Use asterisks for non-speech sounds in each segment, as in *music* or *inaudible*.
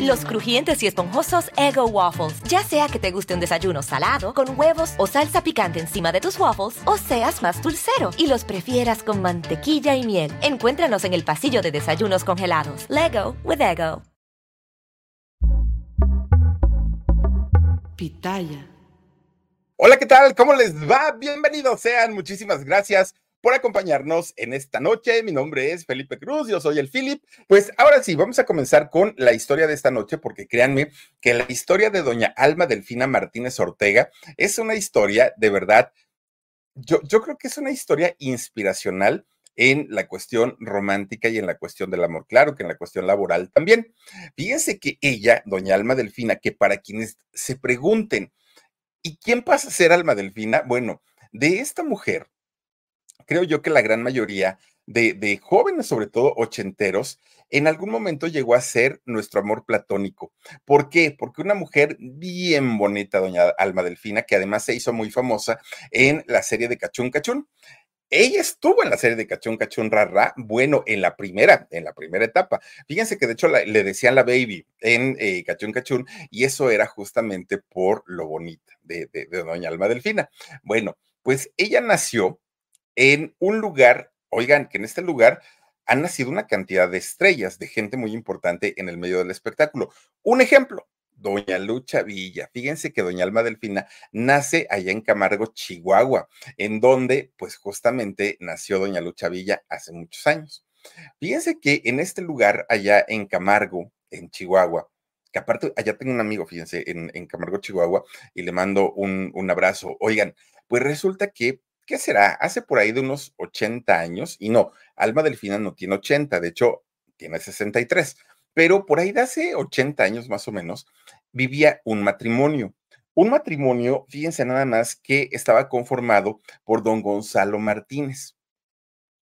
Los crujientes y esponjosos Ego Waffles. Ya sea que te guste un desayuno salado, con huevos o salsa picante encima de tus waffles, o seas más dulcero y los prefieras con mantequilla y miel. Encuéntranos en el pasillo de desayunos congelados. Lego with Ego. Pitaya. Hola, ¿qué tal? ¿Cómo les va? Bienvenidos sean. Muchísimas gracias por acompañarnos en esta noche. Mi nombre es Felipe Cruz, yo soy el Philip. Pues ahora sí, vamos a comenzar con la historia de esta noche, porque créanme que la historia de doña Alma Delfina Martínez Ortega es una historia de verdad, yo, yo creo que es una historia inspiracional en la cuestión romántica y en la cuestión del amor, claro que en la cuestión laboral también. Fíjense que ella, doña Alma Delfina, que para quienes se pregunten, ¿y quién pasa a ser Alma Delfina? Bueno, de esta mujer, creo yo que la gran mayoría de, de, jóvenes, sobre todo ochenteros, en algún momento llegó a ser nuestro amor platónico. ¿Por qué? Porque una mujer bien bonita, doña Alma Delfina, que además se hizo muy famosa en la serie de Cachún Cachún. Ella estuvo en la serie de Cachún Cachún Rara, bueno, en la primera, en la primera etapa. Fíjense que de hecho le decían la baby en eh, Cachún Cachún y eso era justamente por lo bonita de, de doña Alma Delfina. Bueno, pues ella nació en un lugar, oigan, que en este lugar han nacido una cantidad de estrellas, de gente muy importante en el medio del espectáculo. Un ejemplo, Doña Lucha Villa. Fíjense que Doña Alma Delfina nace allá en Camargo, Chihuahua, en donde pues justamente nació Doña Lucha Villa hace muchos años. Fíjense que en este lugar, allá en Camargo, en Chihuahua, que aparte allá tengo un amigo, fíjense, en, en Camargo, Chihuahua, y le mando un, un abrazo. Oigan, pues resulta que ¿qué será? Hace por ahí de unos 80 años, y no, Alma Delfina no tiene 80, de hecho, tiene 63, pero por ahí de hace 80 años más o menos, vivía un matrimonio. Un matrimonio, fíjense nada más, que estaba conformado por don Gonzalo Martínez.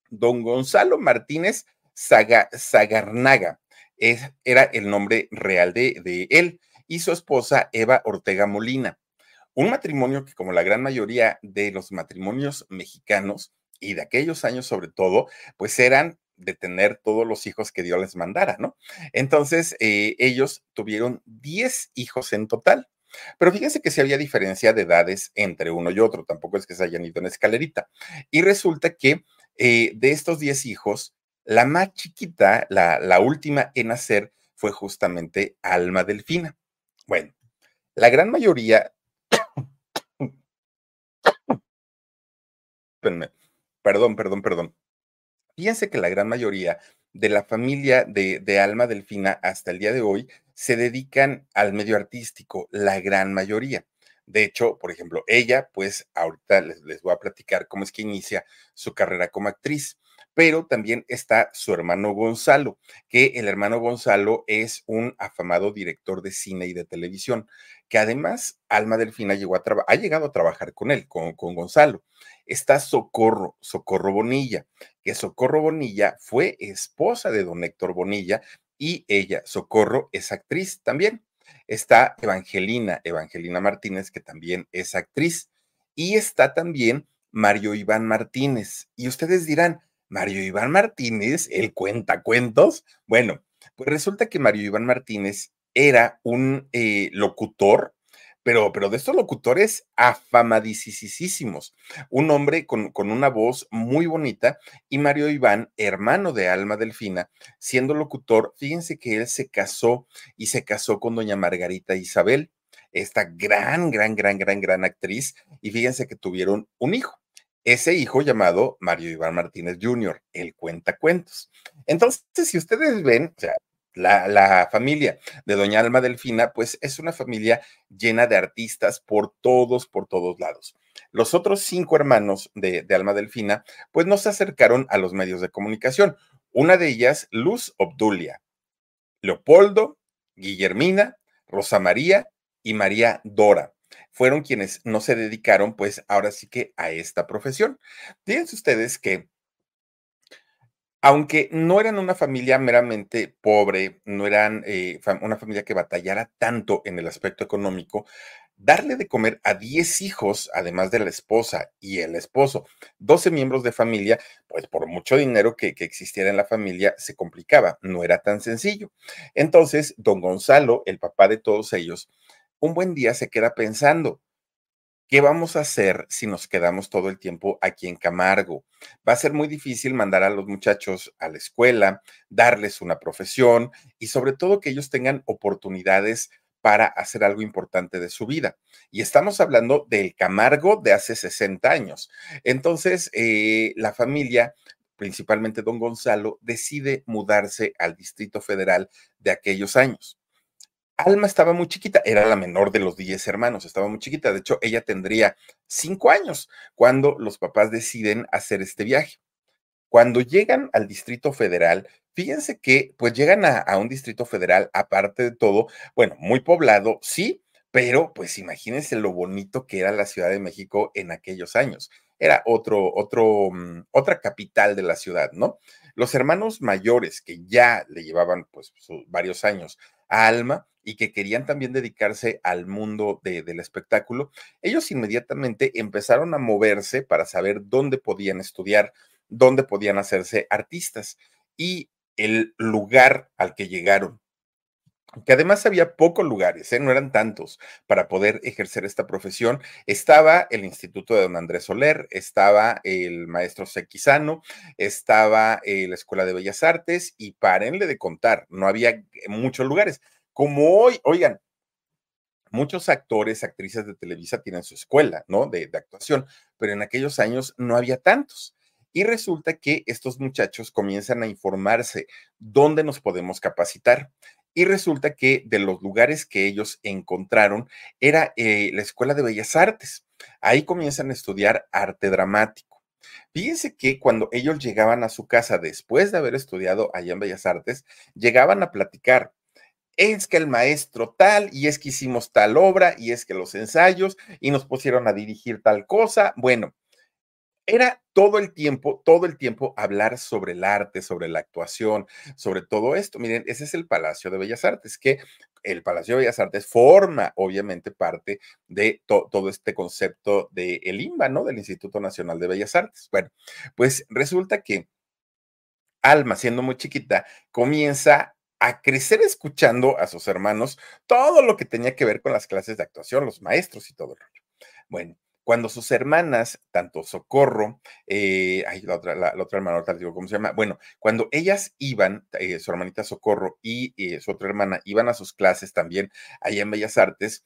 Don Gonzalo Martínez Zaga, Zagarnaga es, era el nombre real de, de él y su esposa Eva Ortega Molina. Un matrimonio que, como la gran mayoría de los matrimonios mexicanos y de aquellos años sobre todo, pues eran de tener todos los hijos que Dios les mandara, ¿no? Entonces, eh, ellos tuvieron 10 hijos en total. Pero fíjense que si había diferencia de edades entre uno y otro, tampoco es que se hayan ido en escalerita. Y resulta que eh, de estos 10 hijos, la más chiquita, la, la última en nacer, fue justamente Alma Delfina. Bueno, la gran mayoría Perdón, perdón, perdón. Fíjense que la gran mayoría de la familia de, Alma Delfina hasta el día de hoy se dedican al medio artístico, la gran mayoría. De hecho, por ejemplo, ella, pues ahorita les voy a platicar cómo es que inicia su carrera como actriz pero también está su hermano Gonzalo, que el hermano Gonzalo es un afamado director de cine y de televisión, que además Alma Delfina llegó a ha llegado a trabajar con él, con, con Gonzalo. Está Socorro, Socorro Bonilla, que Socorro Bonilla fue esposa de don Héctor Bonilla y ella, Socorro, es actriz también. Está Evangelina, Evangelina Martínez, que también es actriz. Y está también Mario Iván Martínez. Y ustedes dirán, Mario Iván Martínez, el cuentacuentos. Bueno, pues resulta que Mario Iván Martínez era un eh, locutor, pero, pero de estos locutores afamadísimos. Un hombre con, con una voz muy bonita y Mario Iván, hermano de Alma Delfina, siendo locutor, fíjense que él se casó y se casó con doña Margarita Isabel, esta gran, gran, gran, gran, gran actriz, y fíjense que tuvieron un hijo ese hijo llamado Mario Iván Martínez Jr., el cuentacuentos. Entonces, si ustedes ven, o sea, la, familia de Doña Alma Delfina, pues es una familia llena de artistas por todos, por todos lados. Los otros cinco hermanos de, de Alma Delfina, pues no se acercaron a los medios de comunicación. Una de ellas, Luz Obdulia, Leopoldo, Guillermina, Rosa María y María Dora fueron quienes no se dedicaron, pues ahora sí que a esta profesión. Fíjense ustedes que aunque no eran una familia meramente pobre, no eran eh, una familia que batallara tanto en el aspecto económico, darle de comer a 10 hijos, además de la esposa y el esposo, 12 miembros de familia, pues por mucho dinero que, que, existiera en la familia, se complicaba, no era tan sencillo. Entonces, don Gonzalo, el papá de todos ellos, un buen día se queda pensando, ¿Qué vamos a hacer si nos quedamos todo el tiempo aquí en Camargo? Va a ser muy difícil mandar a los muchachos a la escuela, darles una profesión y sobre todo que ellos tengan oportunidades para hacer algo importante de su vida. Y estamos hablando del Camargo de hace 60 años. Entonces, eh, la familia, principalmente don Gonzalo, decide mudarse al Distrito Federal de aquellos años. Alma estaba muy chiquita, era la menor de los 10 hermanos, estaba muy chiquita. De hecho, ella tendría 5 años cuando los papás deciden hacer este viaje. Cuando llegan al Distrito Federal, fíjense que pues llegan a, un Distrito Federal, aparte de todo, bueno, muy poblado, sí, pero pues imagínense lo bonito que era la Ciudad de México en aquellos años. Era otro, otro, mm, otra capital de la ciudad, ¿no? Los hermanos mayores que ya le llevaban pues varios años a Alma, y que querían también dedicarse al mundo del espectáculo, ellos inmediatamente empezaron a moverse para saber dónde podían estudiar, dónde podían hacerse artistas y el lugar al que llegaron que además había pocos lugares, ¿eh? no eran tantos, para poder ejercer esta profesión. Estaba el Instituto de Don Andrés Soler, estaba el maestro Sequizano, estaba eh, la Escuela de Bellas Artes y párenle de contar, no había muchos lugares. Como hoy, oigan, muchos actores, actrices de Televisa tienen su escuela, ¿no? De, actuación, pero en aquellos años no había tantos. Y resulta que estos muchachos comienzan a informarse dónde nos podemos capacitar. Y resulta que de los lugares que ellos encontraron era eh, la Escuela de Bellas Artes. Ahí comienzan a estudiar arte dramático. Fíjense que cuando ellos llegaban a su casa después de haber estudiado allá en Bellas Artes, llegaban a platicar es que el maestro tal, y es que hicimos tal obra, y es que los ensayos, y nos pusieron a dirigir tal cosa. Bueno, era todo el tiempo, todo el tiempo hablar sobre el arte, sobre la actuación, sobre todo esto. Miren, ese es el Palacio de Bellas Artes, que el Palacio de Bellas Artes forma, obviamente, parte de todo este concepto del el INBA, ¿no? Del Instituto Nacional de Bellas Artes. Bueno, pues resulta que Alma, siendo muy chiquita, comienza a crecer escuchando a sus hermanos todo lo que tenía que ver con las clases de actuación, los maestros y todo el rollo. Bueno, cuando sus hermanas, tanto Socorro, eh, ay, la otra, la, otra hermana, ahorita digo cómo se llama, bueno, cuando ellas iban, eh, su hermanita Socorro y eh, su otra hermana iban a sus clases también allá en Bellas Artes,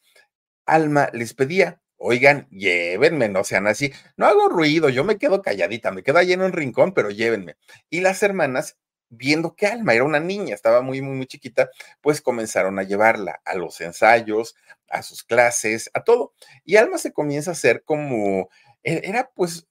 Alma les pedía, oigan, llévenme, no sean así, no hago ruido, yo me quedo calladita, me quedo allí en un rincón, pero llévenme. Y las hermanas viendo que Alma era una niña, estaba muy, muy, muy chiquita, pues comenzaron a llevarla a los ensayos, a sus clases, a todo. Y Alma se comienza a hacer como, e-, era pues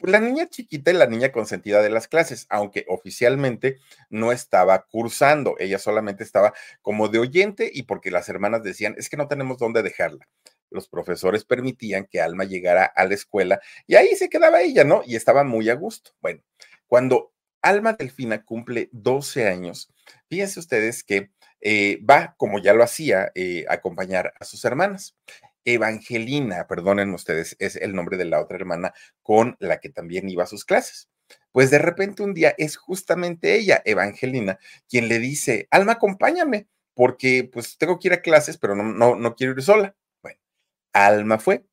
la niña chiquita y la niña consentida de las clases, aunque oficialmente no estaba cursando, ella solamente estaba como de oyente y porque las hermanas decían, es que no tenemos dónde dejarla. Los profesores permitían que Alma llegara a la escuela y ahí se quedaba ella, ¿no? Y estaba muy a gusto. Bueno, cuando Alma Delfina cumple 12 años. Fíjense ustedes que eh, va, como ya lo hacía, eh, a acompañar a sus hermanas. Evangelina, perdonen ustedes, es el nombre de la otra hermana con la que también iba a sus clases. Pues de repente un día es justamente ella, Evangelina, quien le dice, Alma, acompáñame, porque pues tengo que ir a clases, pero no, no, no quiero ir sola. Bueno, Alma fue.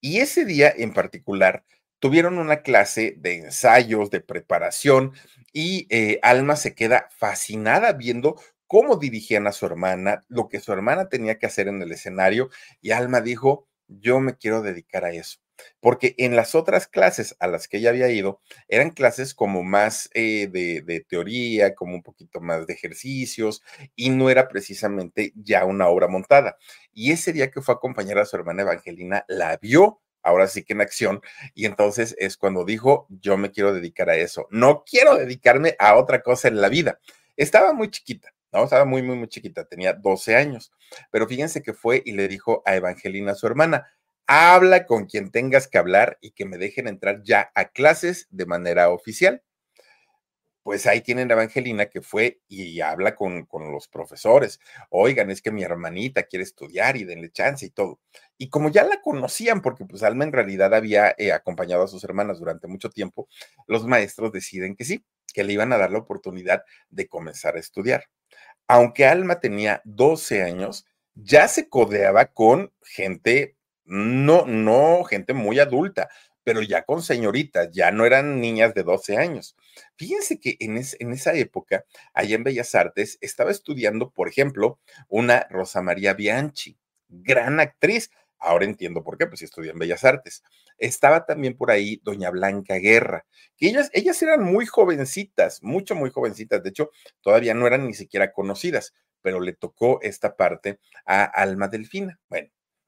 Y ese día en particular, tuvieron una clase de ensayos, de preparación, y eh, Alma se queda fascinada viendo cómo dirigían a su hermana, lo que su hermana tenía que hacer en el escenario, y Alma dijo, yo me quiero dedicar a eso. porque en las otras clases a las que ella había ido eran clases como más eh, de, de, teoría, como un poquito más de ejercicios, y no era precisamente ya una obra montada. Y ese día que fue a acompañar a su hermana Evangelina, la vio ahora sí que en acción, y entonces es cuando dijo, yo me quiero dedicar a eso, no quiero dedicarme a otra cosa en la vida. Estaba muy chiquita, ¿no? Estaba muy, muy, muy chiquita, tenía 12 años, pero fíjense que fue y le dijo a Evangelina, su hermana, habla con quien tengas que hablar y que me dejen entrar ya a clases de manera oficial. Pues ahí tienen a Evangelina que fue y habla con, con los profesores. Oigan, es que mi hermanita quiere estudiar y denle chance y todo. Y como ya la conocían, porque pues Alma en realidad había eh, acompañado a sus hermanas durante mucho tiempo, los maestros deciden que sí, que le iban a dar la oportunidad de comenzar a estudiar. Aunque Alma tenía 12 años, ya se codeaba con gente no, no gente muy adulta, pero ya con señoritas, ya no eran niñas de 12 años. Fíjense que en, esa época, allá en Bellas Artes, estaba estudiando, por ejemplo, una Rosa María Bianchi, gran actriz. Ahora entiendo por qué, pues estudió en Bellas Artes. Estaba también por ahí doña Blanca Guerra, que ellas, ellas eran muy jovencitas, mucho, muy jovencitas. De hecho, todavía no eran ni siquiera conocidas, pero le tocó esta parte a Alma Delfina. Bueno,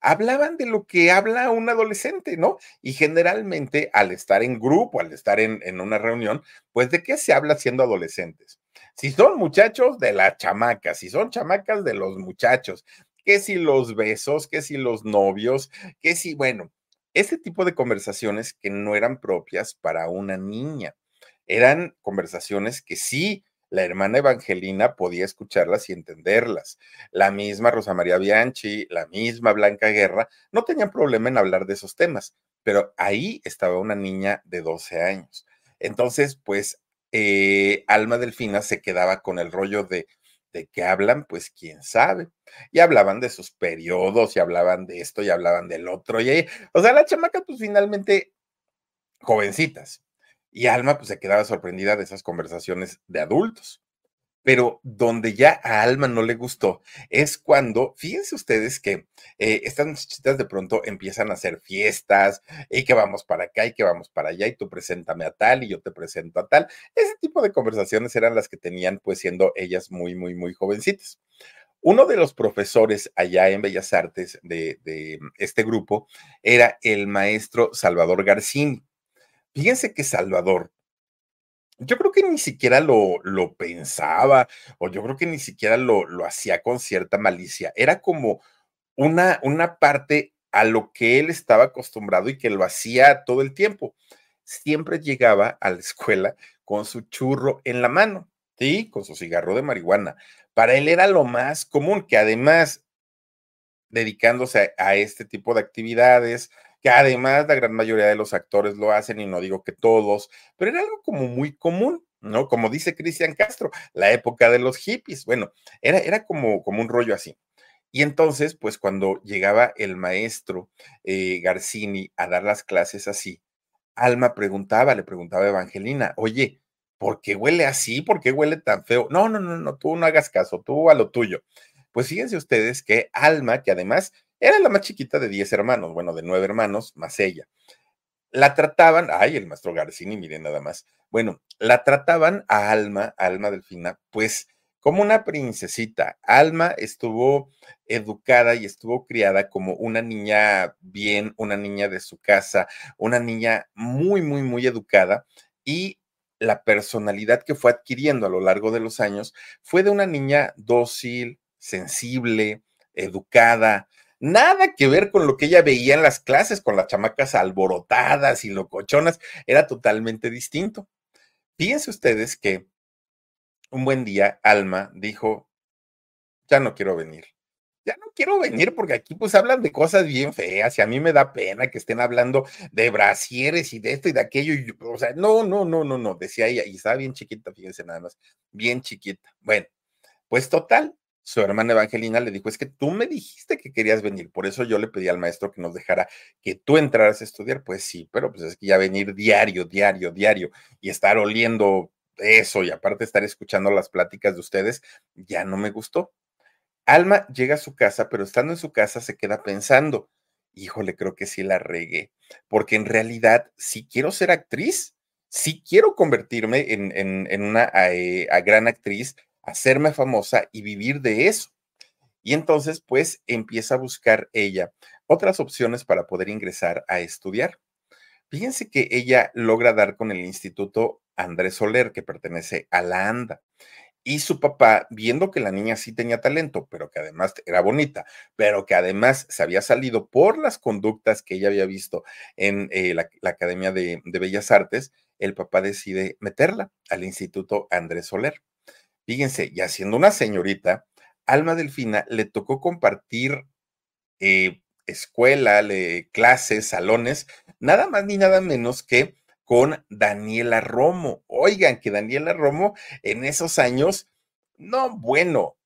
hablaban de lo que habla un adolescente, ¿no? Y generalmente al estar en grupo, al estar en, una reunión, pues de qué se habla siendo adolescentes. Si son muchachos, de la chamaca, si son chamacas, de los muchachos, que si los besos, que si los novios, que si, bueno, ese tipo de conversaciones que no eran propias para una niña, eran conversaciones que sí la hermana Evangelina podía escucharlas y entenderlas. La misma Rosa María Bianchi, la misma Blanca Guerra, no tenían problema en hablar de esos temas, pero ahí estaba una niña de 12 años. Entonces, pues, eh, Alma Delfina se quedaba con el rollo de, de qué hablan, pues quién sabe. Y hablaban de sus periodos, y hablaban de esto, y hablaban del otro. Y o sea, la chamaca, pues finalmente, jovencitas, y Alma pues se quedaba sorprendida de esas conversaciones de adultos. Pero donde ya a Alma no le gustó es cuando, fíjense ustedes que eh, estas muchachitas de pronto empiezan a hacer fiestas y que vamos para acá y que vamos para allá y tú preséntame a tal y yo te presento a tal. Ese tipo de conversaciones eran las que tenían pues siendo ellas muy, muy, muy jovencitas. Uno de los profesores allá en Bellas Artes de, de este grupo era el maestro Salvador Garcini. Fíjense que Salvador, yo creo que ni siquiera lo, lo pensaba, o yo creo que ni siquiera lo, lo hacía con cierta malicia. Era como una, una parte a lo que él estaba acostumbrado y que lo hacía todo el tiempo. Siempre llegaba a la escuela con su churro en la mano, ¿sí? Con su cigarro de marihuana. Para él era lo más común, que además, dedicándose a este tipo de actividades, que además la gran mayoría de los actores lo hacen y no digo que todos, pero era algo como muy común. ¿no? Como dice Cristian Castro, la época de los hippies. Bueno, era, era como, como un rollo así. Y entonces, pues cuando llegaba el maestro eh, Garcini a dar las clases así, Alma preguntaba, le preguntaba a Evangelina, oye, ¿por qué huele así? ¿Por qué huele tan feo? No, no, no, no, tú no hagas caso, tú a lo tuyo. Pues fíjense ustedes que Alma, que además era la más chiquita de 10 hermanos, bueno, de nueve hermanos, más ella. La trataban, ay, el maestro Garcini, miren nada más. Bueno, la trataban a Alma, Alma Delfina, pues como una princesita. Alma estuvo educada y estuvo criada como una niña bien, una niña de su casa, una niña muy, muy, muy educada y la personalidad que fue adquiriendo a lo largo de los años fue de una niña dócil, sensible, educada, Nada que ver con lo que ella veía en las clases, con las chamacas alborotadas y locochonas, era totalmente distinto. Fíjense ustedes que un buen día, Alma dijo, ya no quiero venir. Ya no quiero venir porque aquí pues hablan de cosas bien feas y a mí me da pena que estén hablando de brasieres y de esto y de aquello. O sea, no, no, no, no, no, decía ella, y estaba bien chiquita, fíjense nada más, bien chiquita. Bueno, pues total, su hermana Evangelina le dijo, es que tú me dijiste que querías venir, por eso yo le pedí al maestro que nos dejara que tú entraras a estudiar. Pues sí, pero pues es que ya venir diario, diario, diario y estar oliendo eso y aparte estar escuchando las pláticas de ustedes, ya no me gustó. Alma llega a su casa, pero estando en su casa se queda pensando, híjole, creo que sí la regué, porque en realidad, si quiero ser actriz, si quiero convertirme en, una eh, gran actriz, hacerme famosa y vivir de eso. Y entonces, pues, empieza a buscar ella otras opciones para poder ingresar a estudiar. Fíjense que ella logra dar con el Instituto Andrés Soler, que pertenece a la ANDA. Y su papá, viendo que la niña sí tenía talento, pero que además era bonita, pero que además se había salido por las conductas que ella había visto en eh, la, Academia de, de Bellas Artes, el papá decide meterla al Instituto Andrés Soler. Fíjense, ya siendo una señorita, Alma Delfina le tocó compartir eh, escuela, clases, salones, nada más ni nada menos que con Daniela Romo. Oigan, que Daniela Romo en esos años, no, bueno,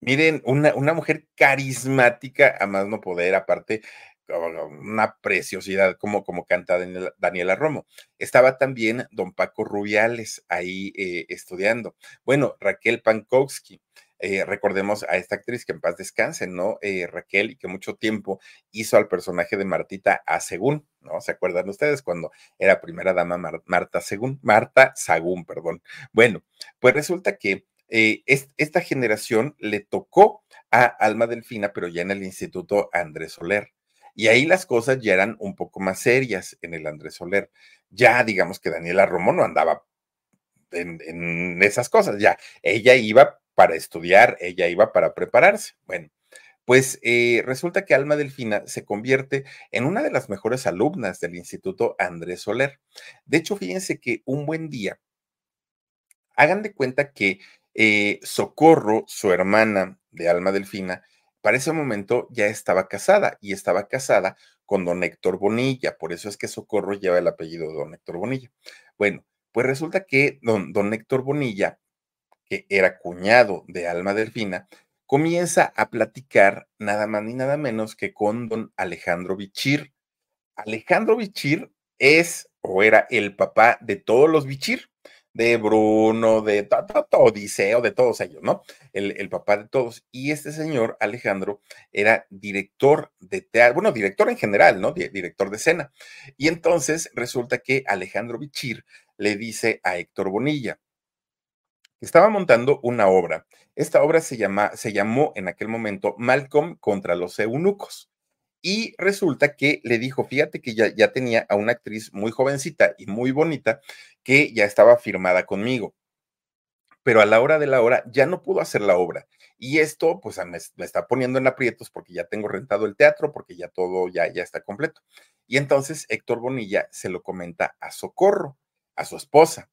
miren, una, una mujer carismática, a más no poder, aparte, una preciosidad como, como canta Daniela, Romo. Estaba también don Paco Rubiales ahí eh, estudiando. Bueno, Raquel Pankowski. Eh, recordemos a esta actriz que en paz descanse, ¿no? Eh, Raquel, y que mucho tiempo hizo al personaje de Martita a Según, ¿no? ¿Se acuerdan ustedes cuando era primera dama Marta Según? Marta Sagún, perdón. Bueno, pues resulta que esta generación le tocó a Alma Delfina, pero ya en el Instituto Andrés Soler. Y ahí las cosas ya eran un poco más serias en el Andrés Soler. Ya digamos que Daniela Romo no andaba en, esas cosas, ya ella iba para estudiar, ella iba para prepararse. Bueno, pues eh, resulta que Alma Delfina se convierte en una de las mejores alumnas del Instituto Andrés Soler. De hecho, fíjense que un buen día, hagan de cuenta que eh, Socorro, su hermana de Alma Delfina, para ese momento ya estaba casada y estaba casada con don Héctor Bonilla, por eso es que Socorro lleva el apellido de don Héctor Bonilla. Bueno, pues resulta que don, don Héctor Bonilla, que era cuñado de Alma Delfina, comienza a platicar nada más ni nada menos que con don Alejandro Bichir. Alejandro Bichir es o era el papá de todos los Bichir de Bruno, de Odiseo, de todos ellos, ¿no? El, papá de todos. Y este señor, Alejandro, era director de teatro, bueno, director en general, ¿no? Director de escena. Y entonces resulta que Alejandro Bichir le dice a Héctor Bonilla, estaba montando una obra. Esta obra se, llama, se llamó en aquel momento Malcolm contra los eunucos. Y resulta que le dijo, fíjate que ya, ya tenía a una actriz muy jovencita y muy bonita que ya estaba firmada conmigo. Pero a la hora de la hora ya no pudo hacer la obra. Y esto, pues, me, está poniendo en aprietos porque ya tengo rentado el teatro, porque ya todo ya, ya está completo. Y entonces Héctor Bonilla se lo comenta a Socorro, a su esposa.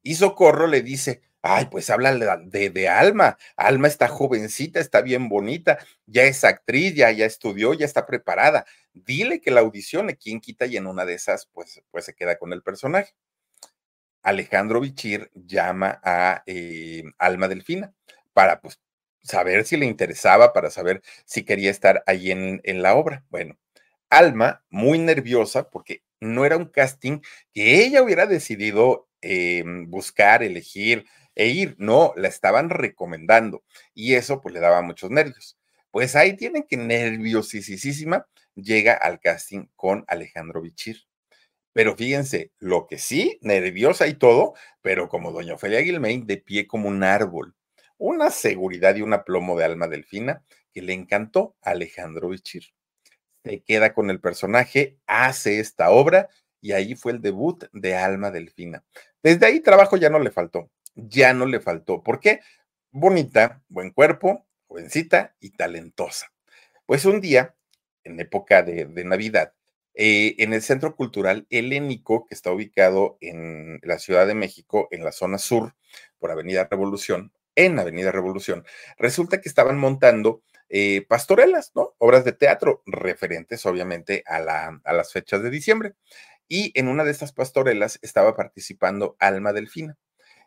Y Socorro le dice, Ay, pues habla de, de, Alma. Alma está jovencita, está bien bonita, ya es actriz, ya, ya estudió, ya está preparada. Dile que la audicione, quién quita y en una de esas, pues, pues se queda con el personaje. Alejandro Bichir llama a eh, Alma Delfina para, pues, saber si le interesaba, para saber si quería estar ahí en, en la obra. Bueno, Alma, muy nerviosa, porque no era un casting que ella hubiera decidido em, buscar, elegir, e ir, no, la estaban recomendando y eso pues le daba muchos nervios. Pues ahí tienen que nerviosísima llega al casting con Alejandro Bichir. Pero fíjense, lo que sí, nerviosa y todo, pero como doña Ofelia Guilmain, de pie como un árbol. Una seguridad y un aplomo de alma delfina que le encantó a Alejandro Bichir. Se queda con el personaje, hace esta obra y ahí fue el debut de Alma Delfina. Desde ahí trabajo ya no le faltó ya no le faltó. ¿Por qué? Bonita, buen cuerpo, jovencita y talentosa. Pues un día, en época de, Navidad, eh, en el Centro Cultural Helénico, que está ubicado en la Ciudad de México, en la zona sur, por Avenida Revolución, en Avenida Revolución, resulta que estaban montando eh, pastorelas, ¿no? Obras de teatro referentes, obviamente, a, la, a las fechas de diciembre. Y en una de estas pastorelas estaba participando Alma Delfina.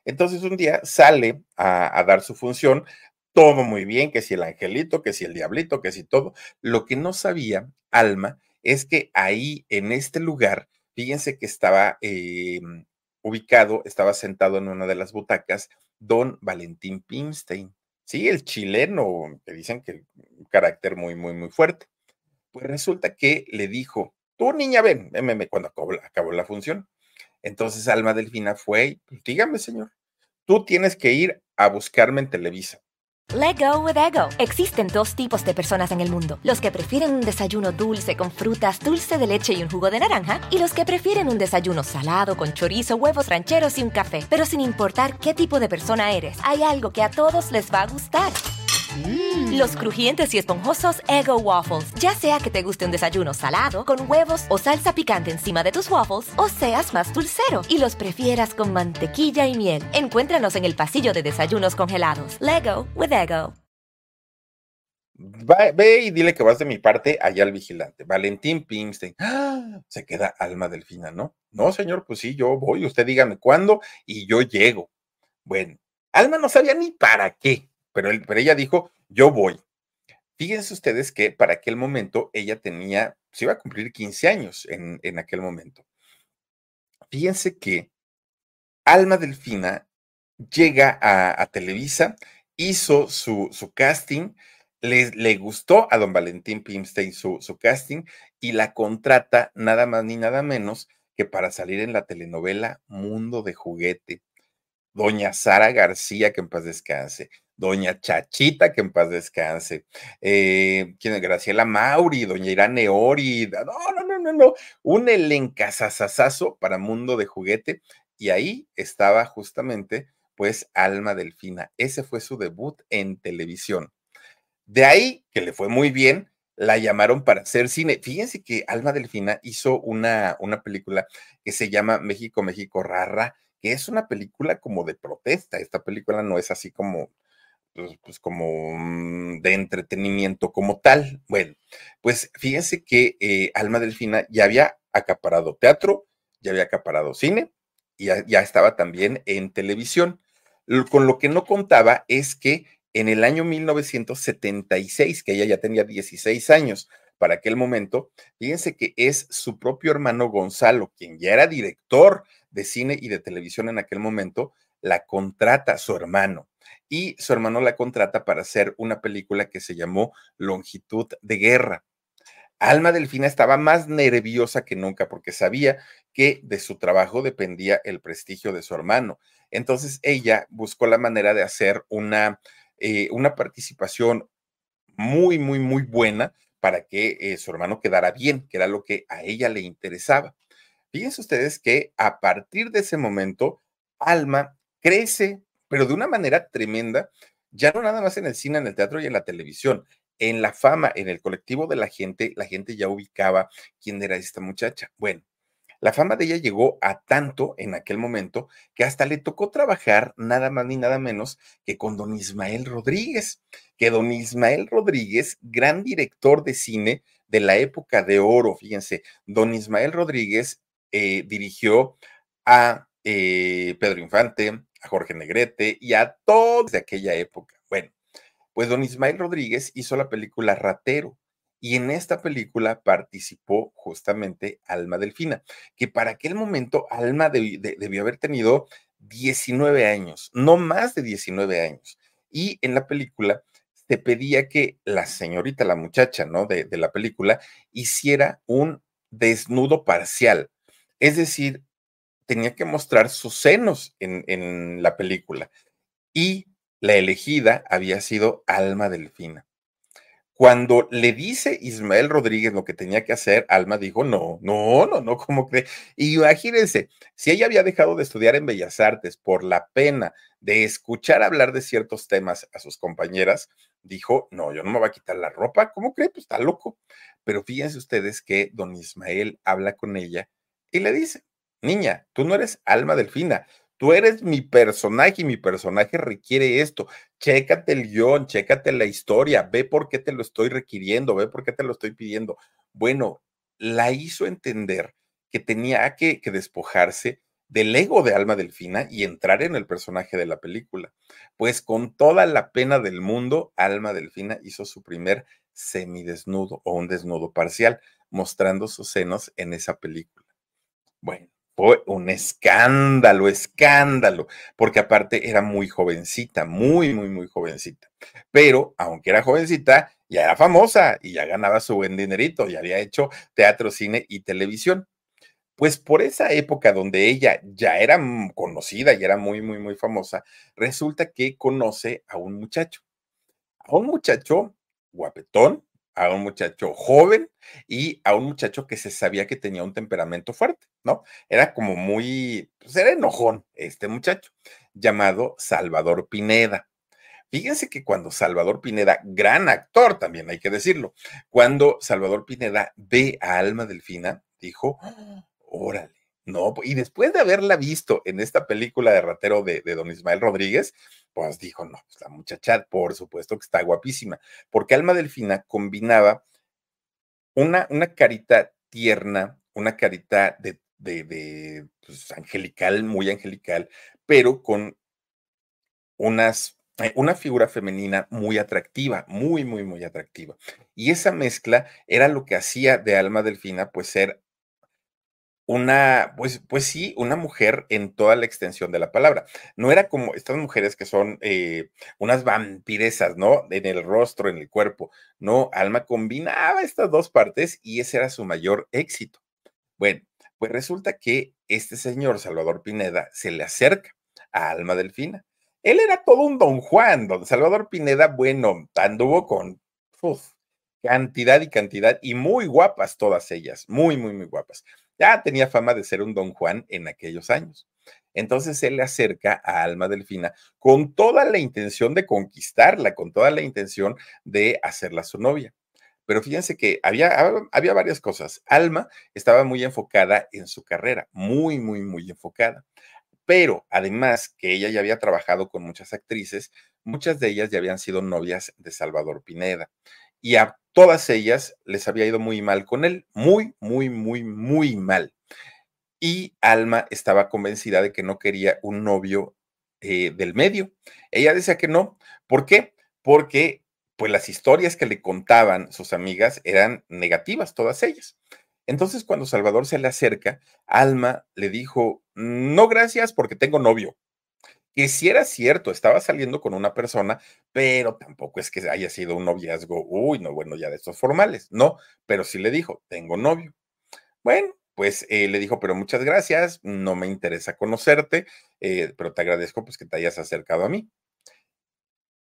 Entonces un día sale a, dar su función, todo muy bien, que si el angelito, que si el diablito, que si todo. Lo que no sabía Alma es que ahí, en este lugar, fíjense que estaba em, ubicado, estaba sentado en una de las butacas, don Valentín Pimstein. Sí, el chileno, que dicen que un carácter muy, muy, muy fuerte. Pues resulta que le dijo, tú niña, ven, ven, cuando acabó la función. Entonces Alma Delfina fue, pues, dígame, señor, tú tienes que ir a buscarme en Televisa. Let go with ego. Existen dos tipos de personas en el mundo: los que prefieren un desayuno dulce con frutas, dulce de leche y un jugo de naranja, y los que prefieren un desayuno salado con chorizo, huevos rancheros y un café. Pero sin importar qué tipo de persona eres, hay algo que a todos les va a gustar. Mm. Los crujientes y esponjosos Ego Waffles. Ya sea que te guste un desayuno salado, con huevos o salsa picante encima de tus waffles, o seas más dulcero y los prefieras con mantequilla y miel. Encuéntranos en el pasillo de desayunos congelados. Lego with Ego. ve y dile que vas de mi parte allá al vigilante. Valentín Pimstein. ¡Ah! Se queda alma delfina, ¿no? No, señor, pues sí, yo voy. Usted dígame cuándo y yo llego. Bueno, Alma no sabía ni para qué pero, ella dijo, yo voy. Fíjense ustedes que para aquel momento ella tenía, se iba a cumplir 15 años en, en aquel momento. Fíjense que Alma Delfina llega a, Televisa, hizo su, su casting, le, le, gustó a don Valentín Pimstein su, su casting y la contrata nada más ni nada menos que para salir en la telenovela Mundo de Juguete. Doña Sara García, que en paz descanse, doña Chachita, que en paz descanse, eh. Graciela Mauri, doña Irane Ori, no, no, no, no, no, un elencazazazazo para Mundo de Juguete, y ahí estaba justamente, pues, Alma Delfina. Ese fue su debut en televisión. De ahí, que le fue muy bien, la llamaron para hacer cine. Fíjense que Alma Delfina hizo una, una película que se llama México, México Rara, que es una película como de protesta. Esta película no es así como pues, pues, como de entretenimiento como tal. Bueno, pues fíjense que eh, Alma Delfina ya había acaparado teatro, ya había acaparado cine y ya, estaba también en televisión. Con lo que no contaba es que en el año 1976, que ella ya tenía 16 años para aquel momento, fíjense que es su propio hermano Gonzalo, quien ya era director de cine y de televisión en aquel momento, la contrata su hermano y su hermano la contrata para hacer una película que se llamó Longitud de Guerra. Alma Delfina estaba más nerviosa que nunca porque sabía que de su trabajo dependía el prestigio de su hermano. Entonces ella buscó la manera de hacer una, eh, una participación muy, muy, muy buena para que eh, su hermano quedara bien, que era lo que a ella le interesaba. Fíjense ustedes que a partir de ese momento, Alma crece, pero de una manera tremenda, ya no nada más en el cine, en el teatro y en la televisión, en la fama, en el colectivo de la gente, la gente ya ubicaba quién era esta muchacha. Bueno, la fama de ella llegó a tanto en aquel momento que hasta le tocó trabajar nada más ni nada menos que con don Ismael Rodríguez, que don Ismael Rodríguez, gran director de cine de la época de oro, fíjense, don Ismael Rodríguez eh, dirigió a eh, Pedro Infante, a Jorge Negrete y a todos de aquella época. Bueno, pues don Ismael Rodríguez hizo la película Ratero y en esta película participó justamente Alma Delfina, que para aquel momento Alma debió haber tenido 19 años, no más de 19 años. Y en la película se pedía que la señorita, la muchacha, ¿no? De la película, hiciera un desnudo parcial. Es decir, tenía que mostrar sus senos en, la película. Y la elegida había sido Alma Delfina. Cuando le dice Ismael Rodríguez lo que tenía que hacer, Alma dijo, no, no, no, no, ¿cómo cree? Y imagínense, si ella había dejado de estudiar en Bellas Artes por la pena de escuchar hablar de ciertos temas a sus compañeras, dijo, no, yo no me voy a quitar la ropa, ¿cómo cree? Pues está loco. Pero fíjense ustedes que don Ismael habla con ella y le dice, niña, tú no eres alma delfina, tú eres mi personaje y mi personaje requiere esto. Chécate el guion, chécate la historia, ve por qué te lo estoy requiriendo, ve por qué te lo estoy pidiendo. Bueno, la hizo entender que tenía que, despojarse del ego de Alma Delfina y entrar en el personaje de la película. Pues con toda la pena del mundo, Alma Delfina hizo su primer semidesnudo o un desnudo parcial, mostrando sus senos en esa película. Bueno, fue un escándalo, escándalo, porque aparte era muy jovencita, muy, muy, muy jovencita. Pero aunque era jovencita, ya era famosa y ya ganaba su buen dinerito, ya había hecho teatro, cine y televisión. Pues por esa época donde ella ya era conocida y era muy, muy, muy famosa, resulta que conoce a un muchacho, a un muchacho guapetón, a un muchacho joven y a un muchacho que se sabía que tenía un temperamento fuerte, ¿no? Era como muy, pues era enojón este muchacho, llamado Salvador Pineda. Fíjense que cuando Salvador Pineda, gran actor también hay que decirlo, cuando Salvador Pineda ve a Alma Delfina, dijo, órale, no, y después de haberla visto en esta película de ratero de, don Ismael Rodríguez, pues dijo, no, pues la muchacha, por supuesto que está guapísima, porque Alma Delfina combinaba una, una carita tierna, una carita de, de, pues, angelical, muy angelical, pero con unas eh, una figura femenina muy atractiva, muy, muy, muy atractiva. Y esa mezcla era lo que hacía de Alma Delfina, pues ser una, pues, pues sí, una mujer en toda la extensión de la palabra. No era como estas mujeres que son eh, unas vampiresas, ¿no? En el rostro, en el cuerpo. No, Alma combinaba estas dos partes y ese era su mayor éxito. Bueno, pues resulta que este señor, Salvador Pineda, se le acerca a Alma Delfina. Él era todo un don Juan, don Salvador Pineda, bueno, anduvo con cantidad y cantidad y muy guapas todas ellas, muy, muy, muy guapas. Ya tenía fama de ser un don Juan en aquellos años. Entonces él le acerca a Alma Delfina con toda la intención de conquistarla, con toda la intención de hacerla su novia. Pero fíjense que había, había varias cosas. Alma estaba muy enfocada en su carrera, muy, muy, muy enfocada. Pero además que ella ya había trabajado con muchas actrices, muchas de ellas ya habían sido novias de Salvador Pineda y a todas ellas les había ido muy mal con él, muy, muy, muy, muy mal. Y Alma estaba convencida de que no quería un novio eh, del medio. Ella decía que no. ¿Por qué? Porque pues las historias que le contaban sus amigas eran negativas, todas ellas. Entonces, cuando Salvador se le acerca, Alma le dijo, no gracias porque tengo novio que si era cierto, estaba saliendo con una persona, pero tampoco es que haya sido un noviazgo, uy, no, bueno, ya de estos formales, no, pero sí le dijo, tengo novio. Bueno, pues eh, le dijo, pero muchas gracias, no me interesa conocerte, eh, pero te agradezco pues que te hayas acercado a mí.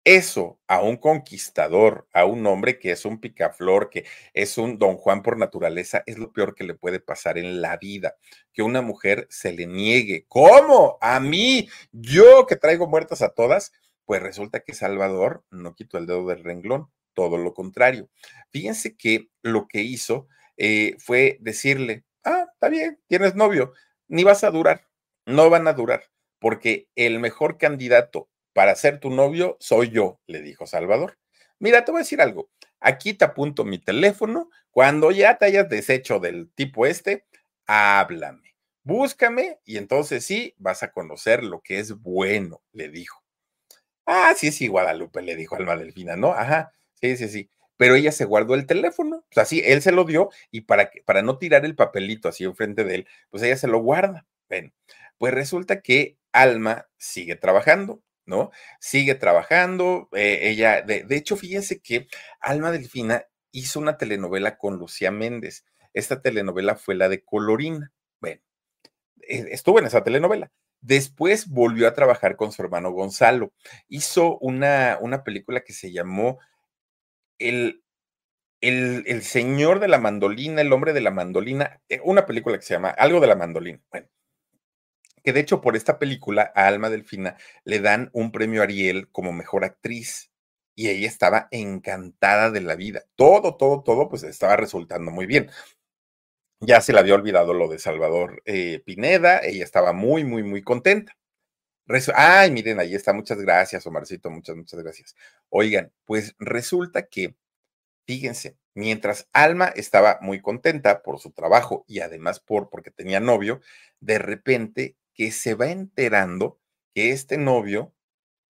Eso a un conquistador, a un hombre que es un picaflor, que es un don Juan por naturaleza, es lo peor que le puede pasar en la vida. Que una mujer se le niegue. ¿Cómo? A mí, yo que traigo muertas a todas. Pues resulta que Salvador no quitó el dedo del renglón, todo lo contrario. Fíjense que lo que hizo eh, fue decirle, ah, está bien, tienes novio, ni vas a durar, no van a durar, porque el mejor candidato para ser tu novio soy yo, le dijo Salvador. Mira, te voy a decir algo. Aquí te apunto mi teléfono. Cuando ya te hayas deshecho del tipo este, háblame. Búscame y entonces sí vas a conocer lo que es bueno, le dijo. Ah, sí, sí, Guadalupe, le dijo Alma Delfina, ¿no? Ajá, sí, sí, sí. Pero ella se guardó el teléfono, o sea, sí, él se lo dio y para, para no tirar el papelito así enfrente de él, pues ella se lo guarda. Ven, pues resulta que Alma sigue trabajando, ¿no? Sigue trabajando, eh, ella, de, hecho, fíjense que Alma Delfina hizo una telenovela con Lucía Méndez. Esta telenovela fue la de Colorina. Bueno, e, estuvo en esa telenovela. Después volvió a trabajar con su hermano Gonzalo. Hizo una, una película que se llamó el, el, el, Señor de la Mandolina, El Hombre de la Mandolina, eh, una película que se llama Algo de la Mandolina. Bueno, que de hecho por esta película a Alma Delfina le dan un premio Ariel como mejor actriz. y ella estaba encantada de la vida. Todo, todo, todo, pues estaba resultando muy bien. Ya se le había olvidado lo de Salvador eh, Pineda, ella estaba muy, muy, muy contenta. Ay, miren, ahí está, muchas gracias, Omarcito, muchas, muchas gracias. Oigan, pues resulta que, fíjense, mientras Alma estaba muy contenta por su trabajo y además por porque tenía novio, de repente que se va enterando que este novio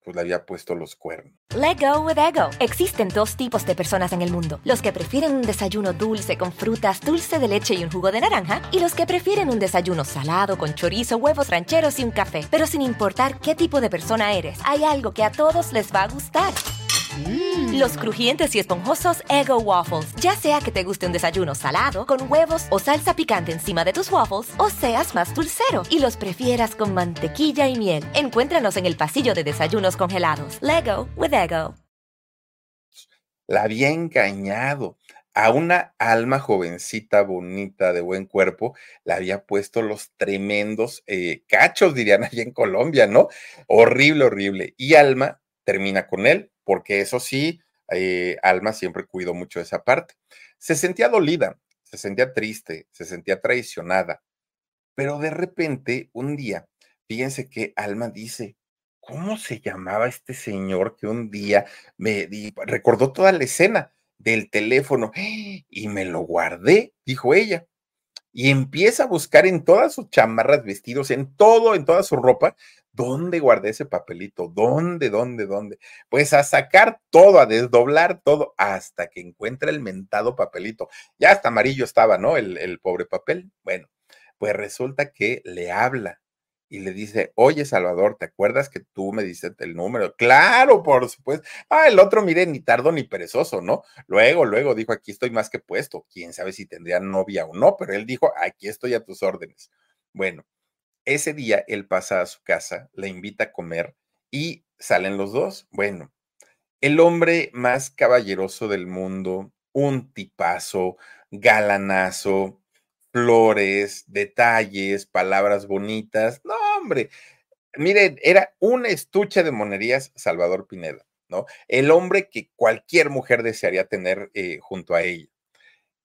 pues le había puesto los cuernos. Let go with ego. Existen dos tipos de personas en el mundo: los que prefieren un desayuno dulce con frutas, dulce de leche y un jugo de naranja, y los que prefieren un desayuno salado con chorizo, huevos rancheros y un café. Pero sin importar qué tipo de persona eres, hay algo que a todos les va a gustar. Mm. Los crujientes y esponjosos Ego Waffles. Ya sea que te guste un desayuno salado, con huevos o salsa picante encima de tus waffles, o seas más dulcero y los prefieras con mantequilla y miel. Encuéntranos en el pasillo de desayunos congelados. Lego with Ego. La había engañado. A una alma jovencita, bonita, de buen cuerpo, le había puesto los tremendos eh, cachos, dirían allá en Colombia, ¿no? Horrible, horrible. Y Alma termina con él, porque eso sí, eh, Alma siempre cuidó mucho esa parte. Se sentía dolida, se sentía triste, se sentía traicionada, pero de repente, un día, fíjense que Alma dice, ¿cómo se llamaba este señor que un día me recordó toda la escena del teléfono y me lo guardé, dijo ella y empieza a buscar en todas sus chamarras, vestidos, en todo, en toda su ropa, ¿dónde guardé ese papelito? ¿Dónde, dónde, dónde? Pues a sacar todo, a desdoblar todo, hasta que encuentra el mentado papelito. Ya hasta amarillo estaba, ¿no? El, el pobre papel. Bueno, pues resulta que le habla y le dice, oye Salvador, ¿te acuerdas que tú me diste el número? Claro, por supuesto. Ah, el otro, mire, ni tardo ni perezoso, ¿no? Luego, luego dijo, aquí estoy más que puesto. Quién sabe si tendría novia o no, pero él dijo, aquí estoy a tus órdenes. Bueno, ese día él pasa a su casa, le invita a comer y salen los dos. Bueno, el hombre más caballeroso del mundo, un tipazo, galanazo, flores, detalles, palabras bonitas. No, hombre, miren, era un estuche de monerías Salvador Pineda, ¿no? El hombre que cualquier mujer desearía tener eh, junto a ella.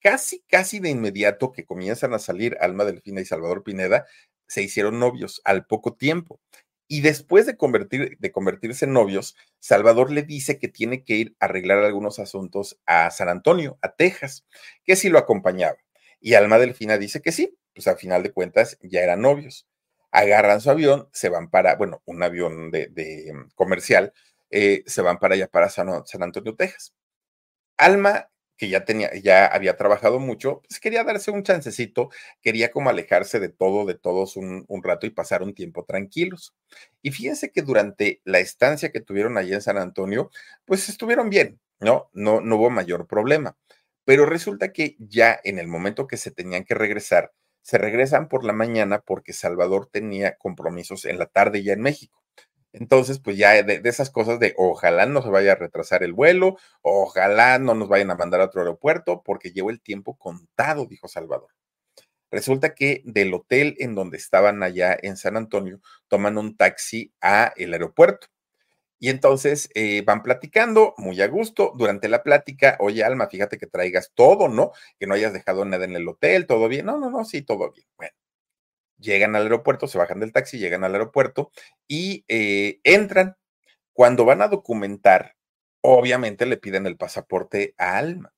Casi, casi de inmediato que comienzan a salir Alma Delfina y Salvador Pineda, se hicieron novios al poco tiempo. Y después de, convertir, de convertirse en novios, Salvador le dice que tiene que ir a arreglar algunos asuntos a San Antonio, a Texas, que si lo acompañaba. Y Alma Delfina dice que sí, pues a final de cuentas ya eran novios. Agarran su avión, se van para, bueno, un avión de, mm, comercial, eh, se van para allá, para San, Antonio, Texas. Alma, que ya tenía, ya había trabajado mucho, pues quería darse un chancecito, quería como alejarse de todo, de todos un, un, rato y pasar un tiempo tranquilos. Y fíjense que durante la estancia que tuvieron allí en San Antonio, pues estuvieron bien, ¿no? No, no hubo mayor problema. Pero resulta que ya en el momento que se tenían que regresar, se regresan por la mañana porque Salvador tenía compromisos en la tarde ya en México. Entonces, pues ya de, esas cosas de ojalá no se vaya a retrasar el vuelo, ojalá no nos vayan a mandar a otro aeropuerto, porque llevo el tiempo contado, dijo Salvador. Resulta que del hotel en donde estaban allá en San Antonio, toman un taxi a el aeropuerto. Y entonces eh, van platicando muy a gusto. Durante la plática, oye, Alma, fíjate que traigas todo, ¿no? Que no hayas dejado nada en el hotel, todo bien. No, no, no, sí, todo bien. Bueno, llegan al aeropuerto, se bajan del taxi, llegan al aeropuerto y eh, entran. Cuando van a documentar, obviamente le piden el pasaporte a Alma.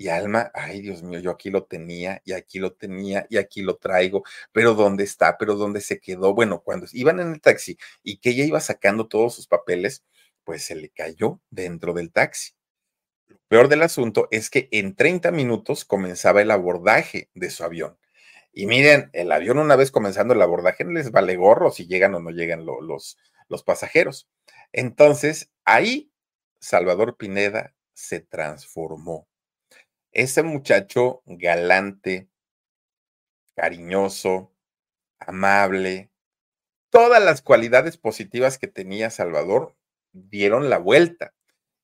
Y Alma, ay Dios mío, yo aquí lo tenía y aquí lo tenía y aquí lo traigo, pero ¿dónde está? ¿Pero dónde se quedó? Bueno, cuando iban en el taxi y que ella iba sacando todos sus papeles, pues se le cayó dentro del taxi. Lo peor del asunto es que en 30 minutos comenzaba el abordaje de su avión. Y miren, el avión una vez comenzando el abordaje les vale gorro si llegan o no llegan los, los pasajeros. Entonces, ahí Salvador Pineda se transformó ese muchacho galante, cariñoso, amable, todas las cualidades positivas que tenía Salvador dieron la vuelta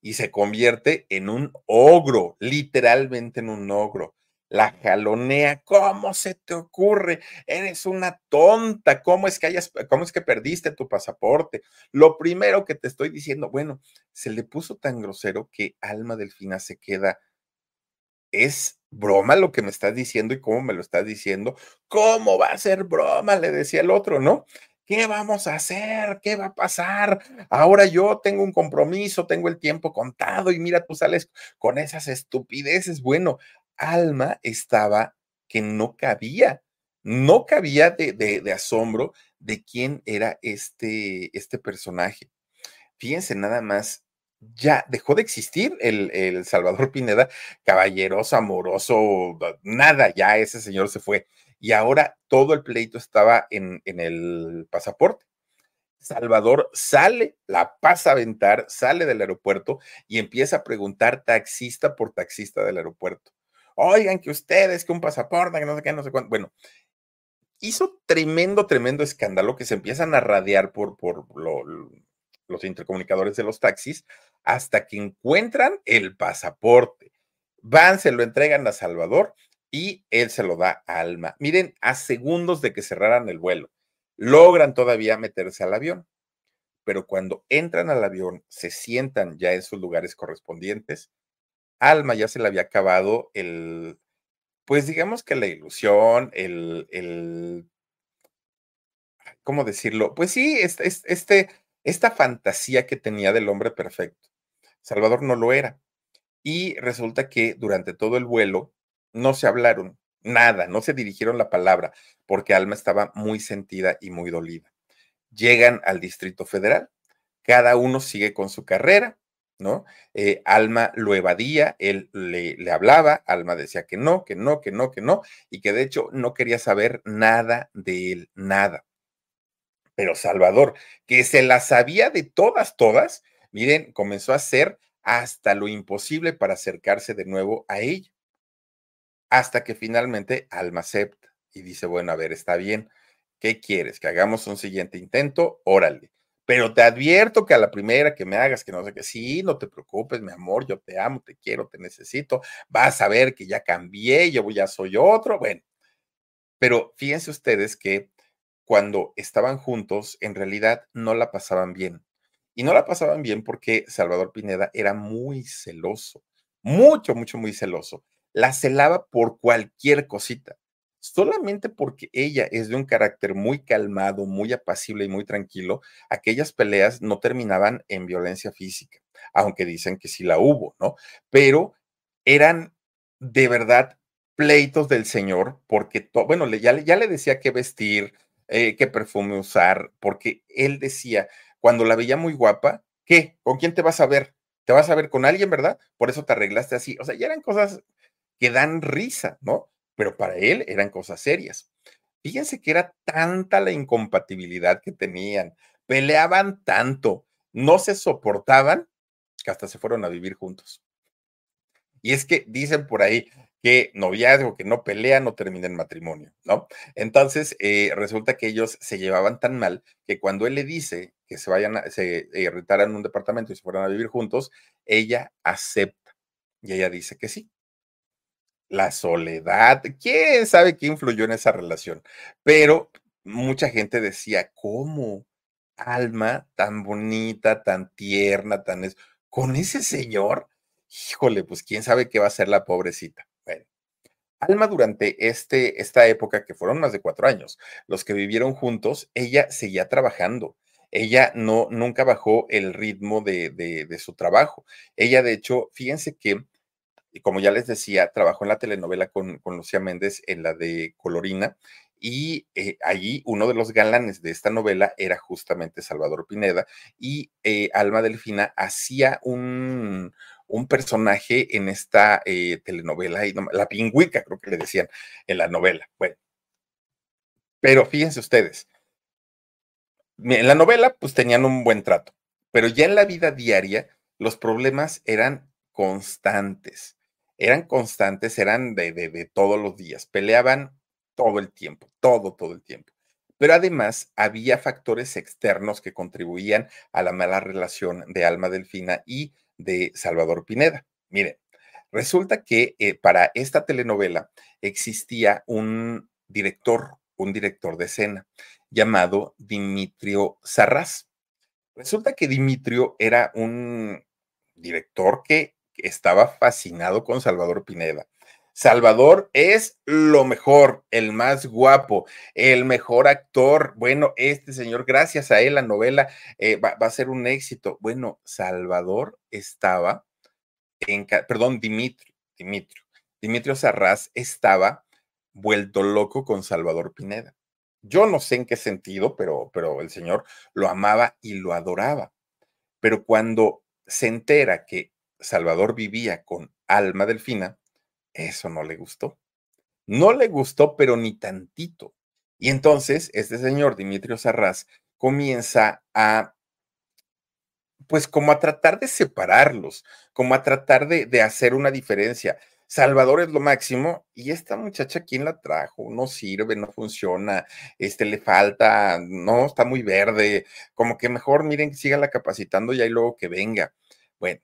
y se convierte en un ogro, literalmente en un ogro. la jalonea. ¿Cómo se te ocurre? Eres una tonta. ¿Cómo es que hayas, cómo es que perdiste tu pasaporte? Lo primero que te estoy diciendo, bueno, se le puso tan grosero que Alma Delfina se queda. Es broma lo que me estás diciendo y cómo me lo estás diciendo. ¿Cómo va a ser broma? Le decía el otro, ¿no? ¿Qué vamos a hacer? ¿Qué va a pasar? Ahora yo tengo un compromiso, tengo el tiempo contado y mira, tú sales con esas estupideces. Bueno, Alma estaba que no cabía, no cabía de, asombro de quién era este, este personaje. Fíjense nada más, ya dejó de existir el, el, Salvador Pineda, caballeroso, amoroso, nada, ya ese señor se fue. Y ahora todo el pleito estaba en, en el pasaporte. Salvador sale, la pasa a aventar, sale del aeropuerto y empieza a preguntar taxista por taxista del aeropuerto oigan que ustedes, que un pasaporte, que no sé qué, no sé cuánto. Bueno, hizo tremendo, tremendo escándalo que se empiezan a radiar por, por los intercomunicadores de los taxis hasta que encuentran el pasaporte. Van, se lo entregan a Salvador y él se lo da a Alma. Miren, a segundos de que cerraran el vuelo, logran todavía meterse al avión. Pero cuando entran al avión, se sientan ya en sus lugares correspondientes, Alma ya se le había acabado el, pues digamos que la ilusión, el, el ¿cómo decirlo? Pues sí, este, este, esta fantasía que tenía del hombre perfecto. Salvador no lo era. Y resulta que durante todo el vuelo no se hablaron nada, no se dirigieron la palabra, porque Alma estaba muy sentida y muy dolida. Llegan al Distrito Federal, cada uno sigue con su carrera, ¿no? Eh, Alma lo evadía, él le, le, hablaba, Alma decía que no, que no, que no, que no, y que de hecho no quería saber nada de él, nada. Pero Salvador, que se la sabía de todas, todas, miren, comenzó a hacer hasta lo imposible para acercarse de nuevo a ella. Hasta que finalmente Alma acepta y dice, bueno, a ver, está bien, ¿qué quieres? ¿Que hagamos un siguiente intento? Órale pero te advierto que a la primera que me hagas que no sé qué, sí, no te preocupes, mi amor, yo te amo, te quiero, te necesito, vas a ver que ya cambié, yo ya soy otro, bueno. Pero fíjense ustedes que cuando estaban juntos, en realidad no la pasaban bien. Y no la pasaban bien porque Salvador Pineda era muy celoso, mucho, mucho, muy celoso. La celaba por cualquier cosita solamente porque ella es de un carácter muy calmado, muy apacible y muy tranquilo, aquellas peleas no terminaban en violencia física, aunque dicen que sí la hubo, ¿no? Pero eran de verdad pleitos del señor, porque, bueno, ya, ya, le decía qué vestir, eh, qué perfume usar, porque él decía, cuando la veía muy guapa, ¿qué? ¿Con quién te vas a ver? ¿Te vas a ver con alguien, verdad? Por eso te arreglaste así. O sea, ya eran cosas que dan risa, ¿no? pero para él eran cosas serias. Fíjense que era tanta la incompatibilidad que tenían, peleaban tanto, no se soportaban, que hasta se fueron a vivir juntos. Y es que dicen por ahí que noviazgo que no pelea no termina en matrimonio, ¿no? Entonces, eh, resulta que ellos se llevaban tan mal que cuando él le dice que se vayan, a, se eh, un departamento y se fueran a vivir juntos, ella acepta. Y ella dice que sí la soledad, quién sabe qué influyó en esa relación, pero mucha gente decía, ¿cómo? Alma tan bonita, tan tierna, tan con ese señor, híjole, pues quién sabe qué va a ser la pobrecita. Alma durante este, esta época, que fueron más de cuatro años, los que vivieron juntos, ella seguía trabajando. Ella no, nunca bajó el ritmo de, de, su trabajo. Ella, de hecho, fíjense que como ya les decía, trabajó en la telenovela con, con Lucía Méndez, en la de Colorina, y eh, allí uno de los galanes de esta novela era justamente Salvador Pineda, y eh, Alma Delfina hacía un, un personaje en esta eh, telenovela, la pingüica creo que le decían en la novela. Bueno, pero fíjense ustedes, en la novela pues tenían un buen trato, pero ya en la vida diaria los problemas eran constantes eran constantes, eran de, de, todos los días, peleaban todo el tiempo, todo, todo el tiempo. Pero además había factores externos que contribuían a la mala relación de Alma Delfina y de Salvador Pineda. Miren, Resulta que eh, para esta telenovela existía un director, un director de escena llamado Dimitrio Sarraz. Resulta que Dimitrio era un director que estaba fascinado con Salvador Pineda. Salvador es lo mejor, el más guapo, el mejor actor. Bueno, este señor, gracias a él, la novela eh, va, a ser un éxito. Bueno, Salvador estaba en, perdón, Dimitrio, Dimitrio, Dimitrio Sarraz estaba vuelto loco con Salvador Pineda. Yo no sé en qué sentido, pero, pero el señor lo amaba y lo adoraba. Pero cuando se entera que Salvador vivía con Alma Delfina, eso no le gustó. No le gustó, pero ni tantito. Y entonces este señor Dimitrio Sarraz comienza a, pues como a tratar de separarlos, como a tratar de, de hacer una diferencia. Salvador es lo máximo y esta muchacha, ¿quién la trajo? No sirve, no funciona, este le falta, no, está muy verde, como que mejor miren, la capacitando y ahí luego que venga. Bueno,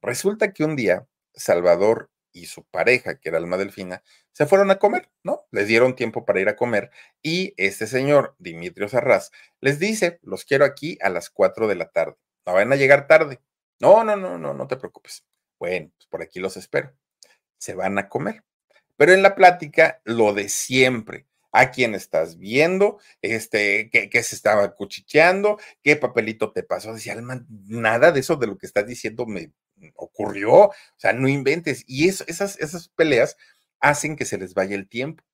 resulta que un día Salvador y su pareja, que era Alma Delfina, se fueron a comer, ¿no? Les dieron tiempo para ir a comer y este señor, Dimitrio Sarraz, les dice, los quiero aquí a las 4 de la tarde. No van a llegar tarde. No, no, no, no, no te preocupes. Bueno, pues por aquí los espero. Se van a comer. Pero en la plática, lo de siempre. A quién estás viendo, este, qué, se estaba cuchicheando, qué papelito te pasó. Decía, Alma, nada de eso de lo que estás diciendo me, ocurrió, o sea, no inventes. Y eso, esas, esas peleas hacen que se les vaya el tiempo.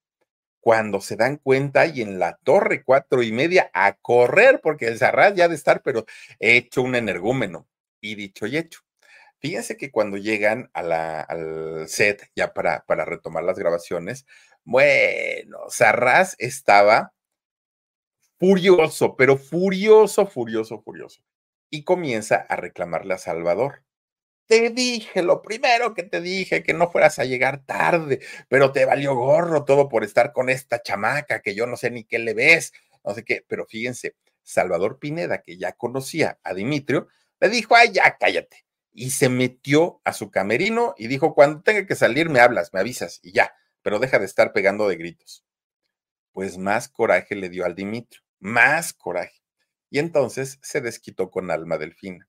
Cuando se dan cuenta y en la torre cuatro y media a correr, porque el Zarraz ya de estar, pero hecho un energúmeno. Y dicho y hecho. Fíjense que cuando llegan a la, al set ya para, para retomar las grabaciones, bueno, Sarraz estaba furioso, pero furioso, furioso, furioso. Y comienza a reclamarle a Salvador. Te dije, lo primero que te dije, que no fueras a llegar tarde, pero te valió gorro todo por estar con esta chamaca que yo no sé ni qué le ves, no sé qué, pero fíjense, Salvador Pineda, que ya conocía a Dimitrio, le dijo, ay, ya cállate. Y se metió a su camerino y dijo, cuando tenga que salir me hablas, me avisas y ya, pero deja de estar pegando de gritos. Pues más coraje le dio al Dimitrio, más coraje. Y entonces se desquitó con Alma Delfina.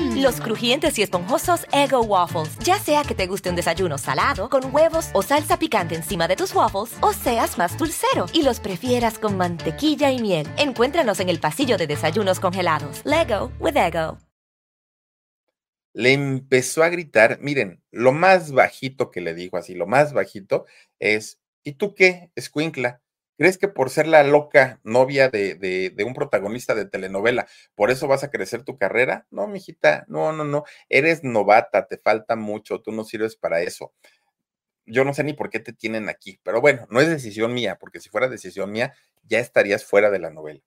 Mm. Los crujientes y esponjosos Ego Waffles. Ya sea que te guste un desayuno salado, con huevos o salsa picante encima de tus waffles, o seas más dulcero y los prefieras con mantequilla y miel. Encuéntranos en el pasillo de desayunos congelados. Lego with Ego. Le empezó a gritar, miren, lo más bajito que le dijo así, lo más bajito es, ¿y tú qué, escuincla? ¿Crees que por ser la loca novia de, de, un protagonista de telenovela, por eso vas a crecer tu carrera? No, mijita, no, no, no. Eres novata, te falta mucho, tú no sirves para eso. Yo no sé ni por qué te tienen aquí, pero bueno, no es decisión mía, porque si fuera decisión mía, ya estarías fuera de la novela.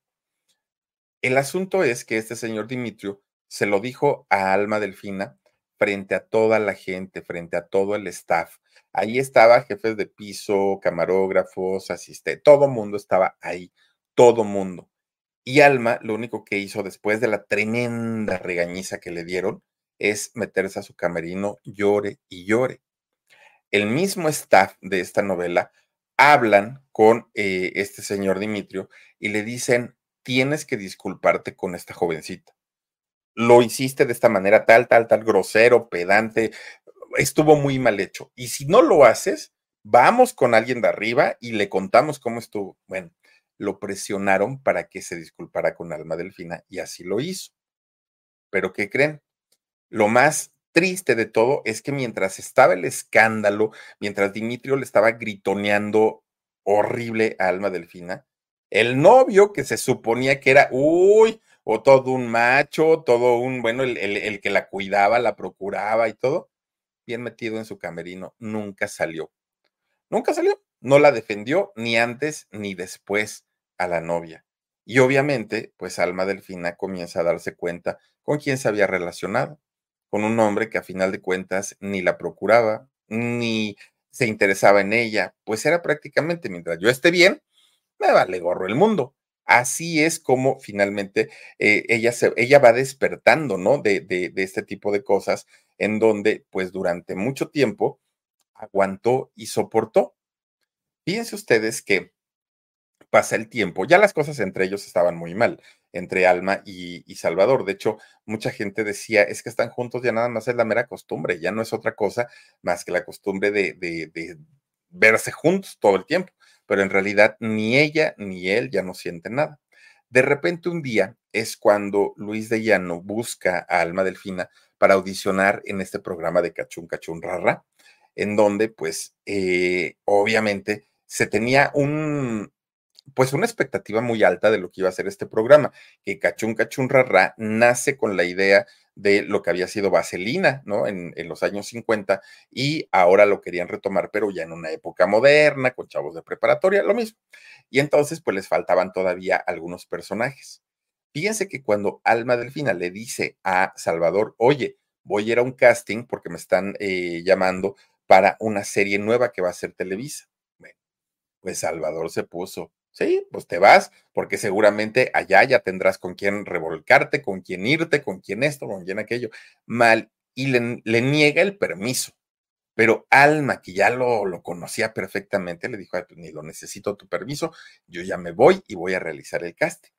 El asunto es que este señor Dimitrio se lo dijo a Alma Delfina frente a toda la gente, frente a todo el staff. Ahí estaba jefes de piso, camarógrafos, asistentes, todo mundo estaba ahí, todo mundo. Y Alma lo único que hizo después de la tremenda regañiza que le dieron es meterse a su camerino, llore y llore. El mismo staff de esta novela hablan con eh, este señor Dimitrio y le dicen, tienes que disculparte con esta jovencita lo hiciste de esta manera tal, tal, tal, grosero, pedante, estuvo muy mal hecho. Y si no lo haces, vamos con alguien de arriba y le contamos cómo estuvo. Bueno, lo presionaron para que se disculpara con Alma Delfina y así lo hizo. Pero ¿qué creen? Lo más triste de todo es que mientras estaba el escándalo, mientras Dimitrio le estaba gritoneando horrible a Alma Delfina, el novio que se suponía que era, uy, o todo un macho, todo un, bueno, el, que la cuidaba, la procuraba y todo, bien metido en su camerino, nunca salió. Nunca salió, no la defendió ni antes ni después a la novia. Y obviamente, pues Alma Delfina comienza a darse cuenta con quién se había relacionado, con un hombre que a final de cuentas ni la procuraba, ni se interesaba en ella, pues era prácticamente, mientras yo esté bien, me vale gorro el mundo. Así es como finalmente eh, ella, se, ella va despertando, ¿no? De, de, de este tipo de cosas, en donde, pues durante mucho tiempo, aguantó y soportó. Fíjense ustedes que pasa el tiempo, ya las cosas entre ellos estaban muy mal, entre Alma y, Salvador. De hecho, mucha gente decía, es que están juntos, ya nada más es la mera costumbre, ya no es otra cosa más que la costumbre de, de verse juntos todo el tiempo. Pero en realidad ni ella ni él ya no sienten nada. De repente un día es cuando Luis de Llano busca a Alma Delfina para audicionar en este programa de Cachún Cachún Rara en donde pues eh, obviamente se tenía un, pues una expectativa muy alta de lo que iba a ser este programa, que Cachún Cachún Rara nace con la idea de lo que había sido Vaselina, ¿no? En, los años 50 y ahora lo querían retomar, pero ya en una época moderna, con chavos de preparatoria, lo mismo. Y entonces, pues les faltaban todavía algunos personajes. Fíjense que cuando Alma Delfina le dice a Salvador, oye, voy a ir a un casting porque me están eh, llamando para una serie nueva que va a ser Televisa. Pues Salvador se puso, sí, pues te vas, porque seguramente allá ya tendrás con quién revolcarte, con quién irte, con quién esto, con quién aquello. Mal, y le, niega el permiso. Pero Alma, que ya lo, lo conocía perfectamente, le dijo, pues ni lo necesito tu permiso, yo ya me voy y voy a realizar el casting.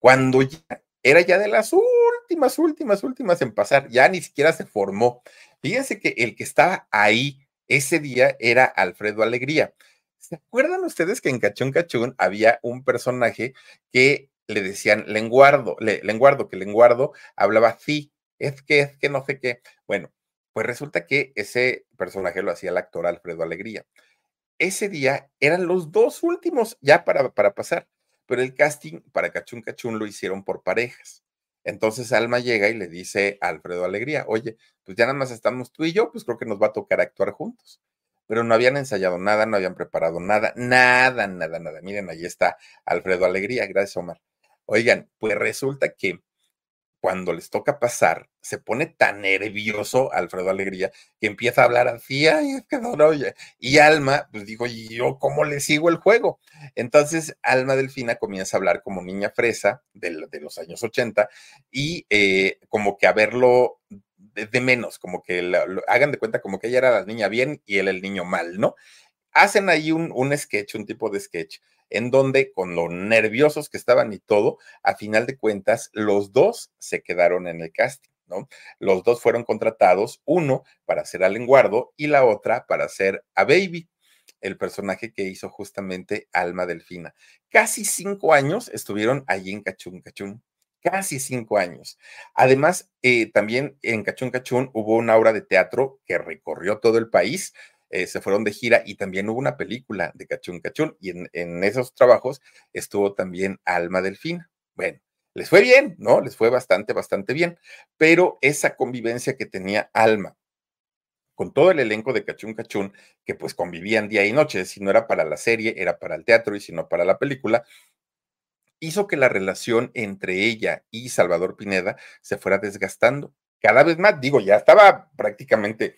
Cuando ya era ya de las últimas, últimas, últimas en pasar, ya ni siquiera se formó. Fíjense que el que estaba ahí ese día era Alfredo Alegría. ¿Se acuerdan ustedes que en Cachón Cachún había un personaje que le decían lenguardo, le, lenguardo, que lenguardo hablaba sí, es que, es que no sé qué. Bueno, pues resulta que ese personaje lo hacía el actor Alfredo Alegría. Ese día eran los dos últimos ya para, para pasar, pero el casting para Cachún Cachún lo hicieron por parejas. Entonces Alma llega y le dice a Alfredo Alegría, oye, pues ya nada más estamos tú y yo, pues creo que nos va a tocar actuar juntos. Pero no habían ensayado nada, no habían preparado nada, nada, nada, nada. Miren, ahí está Alfredo Alegría, gracias Omar. Oigan, pues resulta que cuando les toca pasar, se pone tan nervioso Alfredo Alegría que empieza a hablar así, ay, es que no, y Alma, pues digo, ¿y yo cómo le sigo el juego? Entonces, Alma Delfina comienza a hablar como niña fresa de, los años 80 y eh, como que a de, menos, como que lo, hagan de cuenta como que ella era la niña bien y él el niño mal, ¿no? Hacen ahí un, un sketch, un tipo de sketch en donde con lo nerviosos que estaban y todo, a final de cuentas, los dos se quedaron en el casting. ¿no? Los dos fueron contratados, uno para ser a Lenguardo y la otra para ser a Baby, el personaje que hizo justamente Alma Delfina. Casi cinco años estuvieron allí en Cachún Cachún. Casi cinco años. Además, eh, también en Cachún Cachún hubo una obra de teatro que recorrió todo el país, eh, se fueron de gira y también hubo una película de Cachún Cachún y en, esos trabajos estuvo también Alma Delfina. Bueno, les fue bien, ¿no? Les fue bastante, bastante bien, pero esa convivencia que tenía Alma con todo el elenco de Cachún Cachún, que pues convivían día y noche, si no era para la serie, era para el teatro y si no para la película, hizo que la relación entre ella y Salvador Pineda se fuera desgastando cada vez más. Digo, ya estaba prácticamente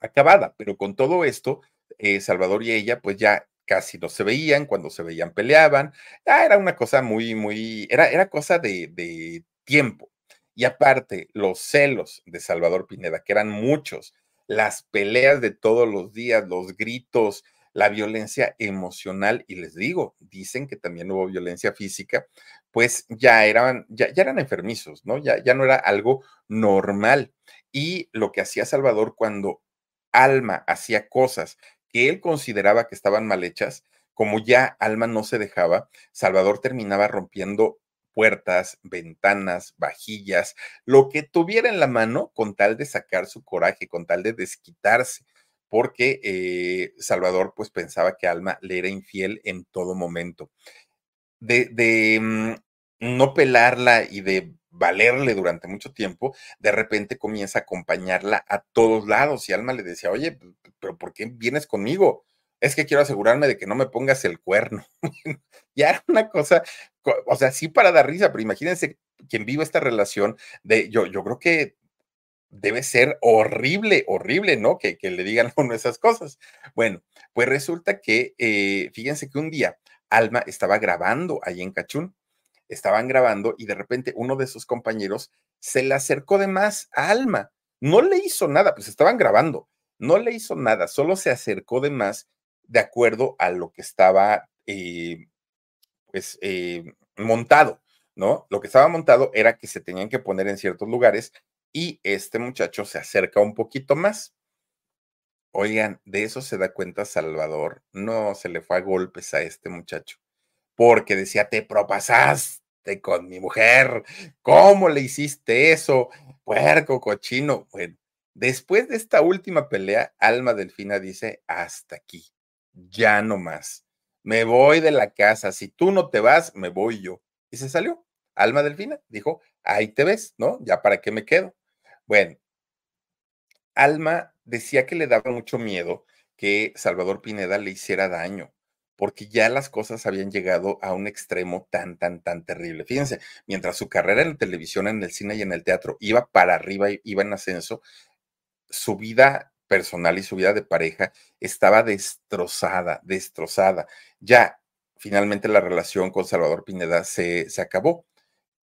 acabada, pero con todo esto, eh, Salvador y ella pues ya casi no se veían, cuando se veían peleaban, ah, era una cosa muy, muy, era, era cosa de, de tiempo. Y aparte, los celos de Salvador Pineda, que eran muchos, las peleas de todos los días, los gritos, la violencia emocional, y les digo, dicen que también hubo violencia física, pues ya eran, ya, ya eran enfermizos, ¿no? Ya, ya no era algo normal. Y lo que hacía Salvador cuando Alma hacía cosas que él consideraba que estaban mal hechas, como ya Alma no se dejaba, Salvador terminaba rompiendo puertas, ventanas, vajillas, lo que tuviera en la mano con tal de sacar su coraje, con tal de desquitarse, porque eh, Salvador pues pensaba que Alma le era infiel en todo momento. De, mm, no pelarla y de valerle durante mucho tiempo, de repente comienza a acompañarla a todos lados y Alma le decía, oye, pero ¿por qué vienes conmigo? Es que quiero asegurarme de que no me pongas el cuerno. *laughs* ya era una cosa, o sea, sí para dar risa, pero imagínense quien vive esta relación de, yo, yo creo que debe ser horrible, horrible, ¿no? Que, le digan a uno esas cosas. Bueno, pues resulta que, eh, fíjense que un día Alma estaba grabando ahí en Cachún, estaban grabando y de repente uno de sus compañeros se le acercó de más a Alma. No le hizo nada, pues estaban grabando, no le hizo nada, solo se acercó de más de acuerdo a lo que estaba, eh, pues, eh, montado, ¿no? Lo que estaba montado era que se tenían que poner en ciertos lugares y este muchacho se acerca un poquito más. Oigan, de eso se da cuenta Salvador. No, se le fue a golpes a este muchacho, porque decía, te propasaste con mi mujer, ¿cómo le hiciste eso? Puerco, cochino. Bueno, después de esta última pelea, Alma Delfina dice, hasta aquí, ya no más. Me voy de la casa, si tú no te vas, me voy yo. Y se salió. Alma Delfina dijo, ahí te ves, ¿no? Ya para qué me quedo. Bueno, Alma decía que le daba mucho miedo que Salvador Pineda le hiciera daño, porque ya las cosas habían llegado a un extremo tan, tan, tan terrible. Fíjense, mientras su carrera en la televisión, en el cine y en el teatro iba para arriba, iba en ascenso, su vida personal y su vida de pareja estaba destrozada, destrozada. Ya finalmente la relación con Salvador Pineda se, se acabó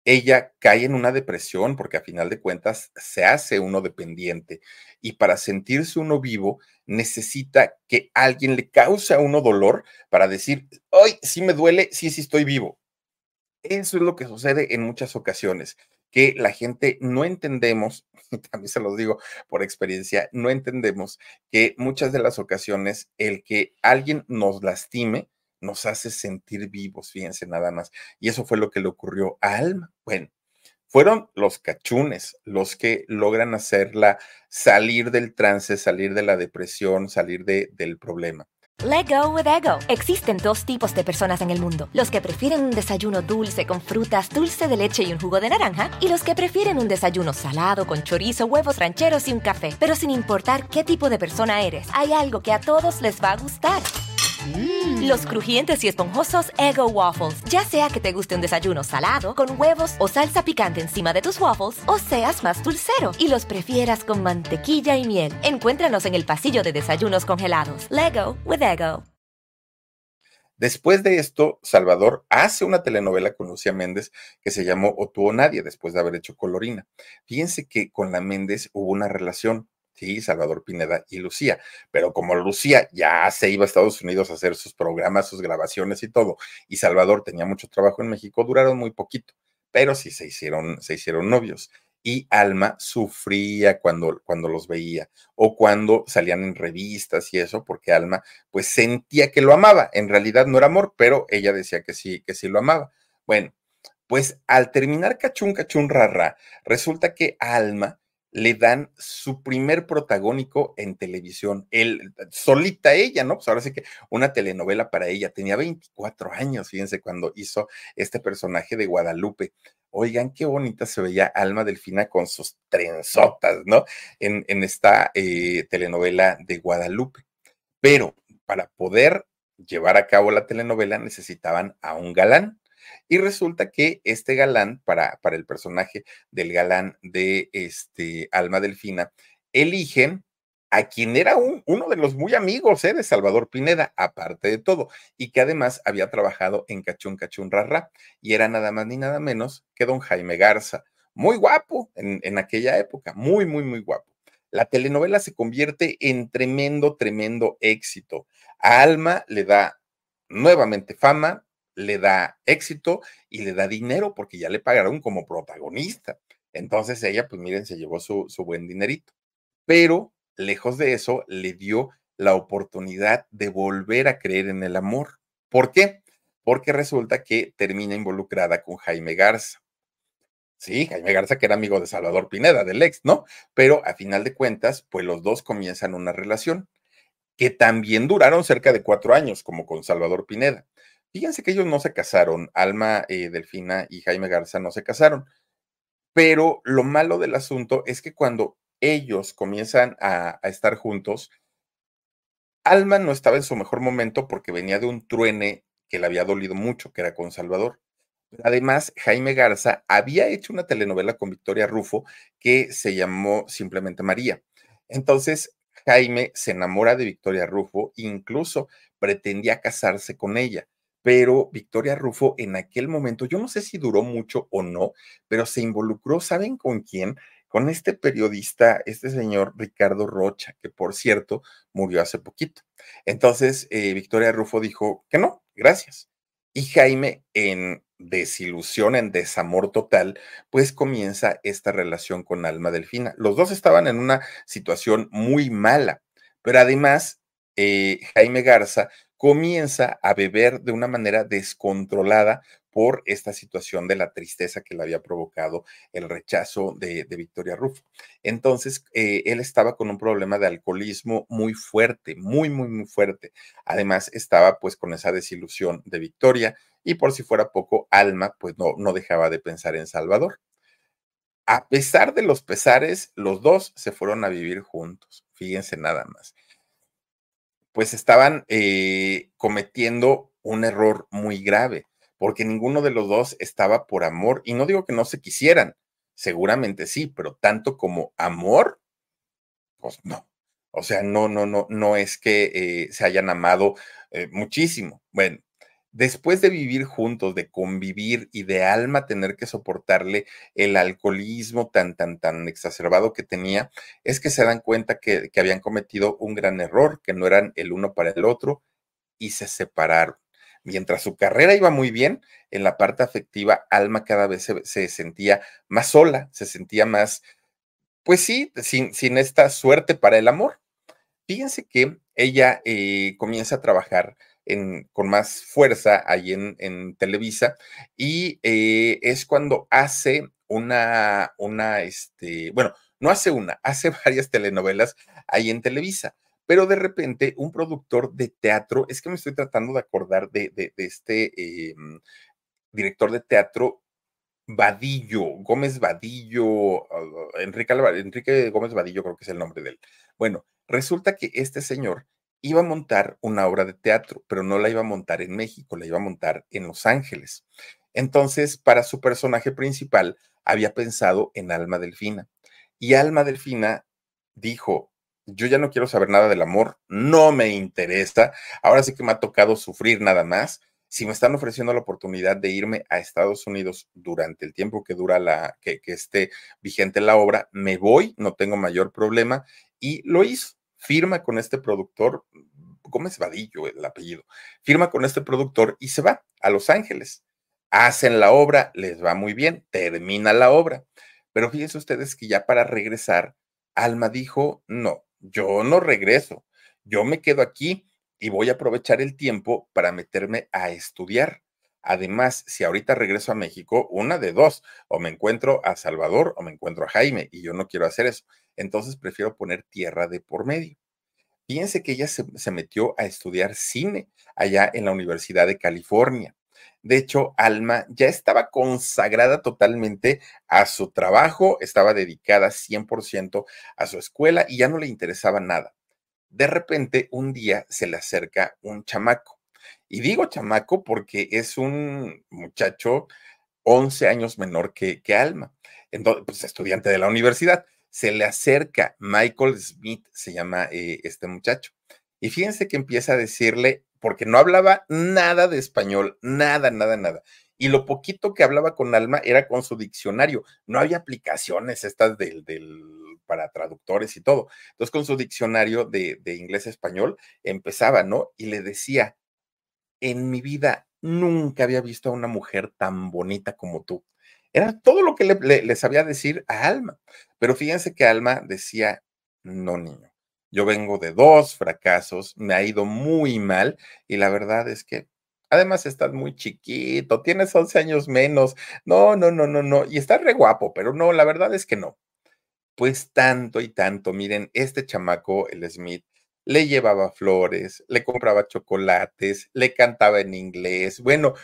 ella cae en una depresión porque a final de cuentas se hace uno dependiente y para sentirse uno vivo necesita que alguien le cause a uno dolor para decir, hoy sí me duele, sí, sí estoy vivo. Eso es lo que sucede en muchas ocasiones, que la gente no entendemos, *laughs* también se los digo por experiencia, no entendemos que muchas de las ocasiones el que alguien nos lastime nos hace sentir vivos, fíjense nada más. Y eso fue lo que le ocurrió a Alma. Bueno, fueron los cachunes los que logran hacerla salir del trance, salir de la depresión, salir de, del problema. Let go with ego. Existen dos tipos de personas en el mundo: los que prefieren un desayuno dulce con frutas, dulce de leche y un jugo de naranja, y los que prefieren un desayuno salado con chorizo, huevos rancheros y un café. Pero sin importar qué tipo de persona eres, hay algo que a todos les va a gustar. Mm. Los crujientes y esponjosos Ego Waffles. Ya sea que te guste un desayuno salado, con huevos o salsa picante encima de tus waffles, o seas más dulcero y los prefieras con mantequilla y miel. Encuéntranos en el pasillo de desayunos congelados. Lego with Ego. Después de esto, Salvador hace una telenovela con Lucía Méndez que se llamó O tú o nadie, después de haber hecho Colorina. Fíjense que con la Méndez hubo una relación sí, Salvador Pineda y Lucía. Pero como Lucía ya se iba a Estados Unidos a hacer sus programas, sus grabaciones y todo, y Salvador tenía mucho trabajo en México, duraron muy poquito, pero sí se hicieron, se hicieron novios. Y Alma sufría cuando, cuando los veía o cuando salían en revistas y eso, porque Alma pues sentía que lo amaba. En realidad no era amor, pero ella decía que sí, que sí lo amaba. Bueno, pues al terminar Cachún Cachún Rara, resulta que Alma le dan su primer protagónico en televisión, él, solita ella, ¿no? Pues ahora sí que una telenovela para ella, tenía 24 años, fíjense, cuando hizo este personaje de Guadalupe. Oigan, qué bonita se veía Alma Delfina con sus trenzotas, ¿no? En, en esta eh, telenovela de Guadalupe. Pero para poder llevar a cabo la telenovela necesitaban a un galán. Y resulta que este galán, para, para el personaje del galán de este Alma Delfina, eligen a quien era uno de los muy amigos ¿eh? de Salvador Pineda, aparte de todo, y que además había trabajado en Cachún Cachún Rarra, y era nada más ni nada menos que don Jaime Garza, muy guapo en, en aquella época, muy, muy, muy guapo. La telenovela se convierte en tremendo, tremendo éxito. A Alma le da nuevamente fama, le da éxito y le da dinero porque ya le pagaron como protagonista. Entonces ella, pues miren, se llevó su, su buen dinerito. Pero lejos de eso, le dio la oportunidad de volver a creer en el amor. ¿Por qué? Porque resulta que termina involucrada con Jaime Garza. Sí, Jaime Garza, que era amigo de Salvador Pineda, del ex, ¿no? Pero a final de cuentas, pues los dos comienzan una relación que también duraron cerca de cuatro años, como con Salvador Pineda. Fíjense que ellos no se casaron, Alma eh, Delfina y Jaime Garza no se casaron, pero lo malo del asunto es que cuando ellos comienzan a, a estar juntos, Alma no estaba en su mejor momento porque venía de un truene que le había dolido mucho, que era con Salvador. Además, Jaime Garza había hecho una telenovela con Victoria Rufo que se llamó simplemente María. Entonces, Jaime se enamora de Victoria Rufo, incluso pretendía casarse con ella, pero Victoria Rufo en aquel momento, yo no sé si duró mucho o no, pero se involucró, ¿saben con quién? Con este periodista, este señor Ricardo Rocha, que por cierto murió hace poquito. Entonces, eh, Victoria Rufo dijo que no, gracias. Y Jaime, en desilusión, en desamor total, pues comienza esta relación con Alma Delfina. Los dos estaban en una situación muy mala, pero además eh, Jaime Garza comienza a beber de una manera descontrolada por esta situación de la tristeza que le había provocado el rechazo de, Victoria Rufo. Entonces, eh, él estaba con un problema de alcoholismo muy fuerte, muy, muy, muy fuerte. Además, estaba pues con esa desilusión de Victoria y por si fuera poco, Alma pues no, no dejaba de pensar en Salvador. A pesar de los pesares, los dos se fueron a vivir juntos. Fíjense nada más. Pues estaban eh, cometiendo un error muy grave porque ninguno de los dos estaba por amor. Y no digo que no se quisieran, seguramente sí, pero tanto como amor, pues no. O sea, no, no, no, no es que eh, se hayan amado eh, muchísimo. Bueno, después de vivir juntos, de convivir y de alma tener que soportarle el alcoholismo tan, tan, tan exacerbado que tenía, es que se dan cuenta que, habían cometido un gran error, que no eran el uno para el otro y se separaron mientras su carrera iba muy bien, en la parte afectiva, Alma cada vez se, sentía más sola, se sentía más, pues sí, sin, sin, esta suerte para el amor. Fíjense que ella eh, comienza a trabajar en, con más fuerza ahí en, Televisa y eh, es cuando hace una, una, este, bueno, no hace una, *laughs* hace varias telenovelas ahí en Televisa pero de repente un productor de teatro, es que me estoy tratando de acordar de, este em, director de teatro, Vadillo, Gómez Vadillo, Enrique, Enrique Gómez Vadillo creo que es el nombre de él. Bueno, resulta que este señor iba a montar una obra de teatro, pero no la iba a montar en México, la iba a montar en Los Ángeles. Entonces, para su personaje principal, había pensado en Alma Delfina. Y Alma Delfina dijo, yo ya no quiero saber nada del amor, no me interesa, ahora sí que me ha tocado sufrir nada más. Si me están ofreciendo la oportunidad de irme a Estados Unidos durante el tiempo que dura la, que, que esté vigente la obra, me voy, no tengo mayor problema. Y lo hizo, firma con este productor, Gómez Vadillo el apellido, firma con este productor y se va a Los Ángeles. Hacen la obra, les va muy bien, termina la obra. Pero fíjense ustedes que ya para regresar, Alma dijo, no, yo no regreso, yo me quedo aquí y voy a aprovechar el tiempo para meterme a estudiar. Además, si ahorita regreso a México, una de dos, o me encuentro a Salvador o me encuentro a Jaime, y yo no quiero hacer eso. Entonces prefiero poner tierra de por medio. Fíjense que ella se, se metió a estudiar cine allá en la Universidad de California. De hecho, Alma ya estaba consagrada totalmente a su trabajo, estaba dedicada 100% a su escuela y ya no le interesaba nada. De repente, un día se le acerca un chamaco. Y digo chamaco porque es un muchacho 11 años menor que, que Alma, entonces, pues, estudiante de la universidad. Se le acerca Michael Smith, se llama eh, este muchacho. Y fíjense que empieza a decirle porque no hablaba nada de español, nada, nada, nada. Y lo poquito que hablaba con Alma era con su diccionario. No había aplicaciones estas del, para traductores y todo. Entonces, con su diccionario de, inglés-español empezaba, ¿no? Y le decía, en mi vida nunca había visto a una mujer tan bonita como tú. Era todo lo que le sabía decir a Alma. Pero fíjense que Alma decía, no, niño yo vengo de dos fracasos, me ha ido muy mal y la verdad es que además estás muy chiquito, tienes 11 años menos. No, no, no, no, no. Y estás re guapo, pero no, la verdad es que no. Pues tanto y tanto, miren, este chamaco, el Smith, le llevaba flores, le compraba chocolates, le cantaba en inglés. Bueno,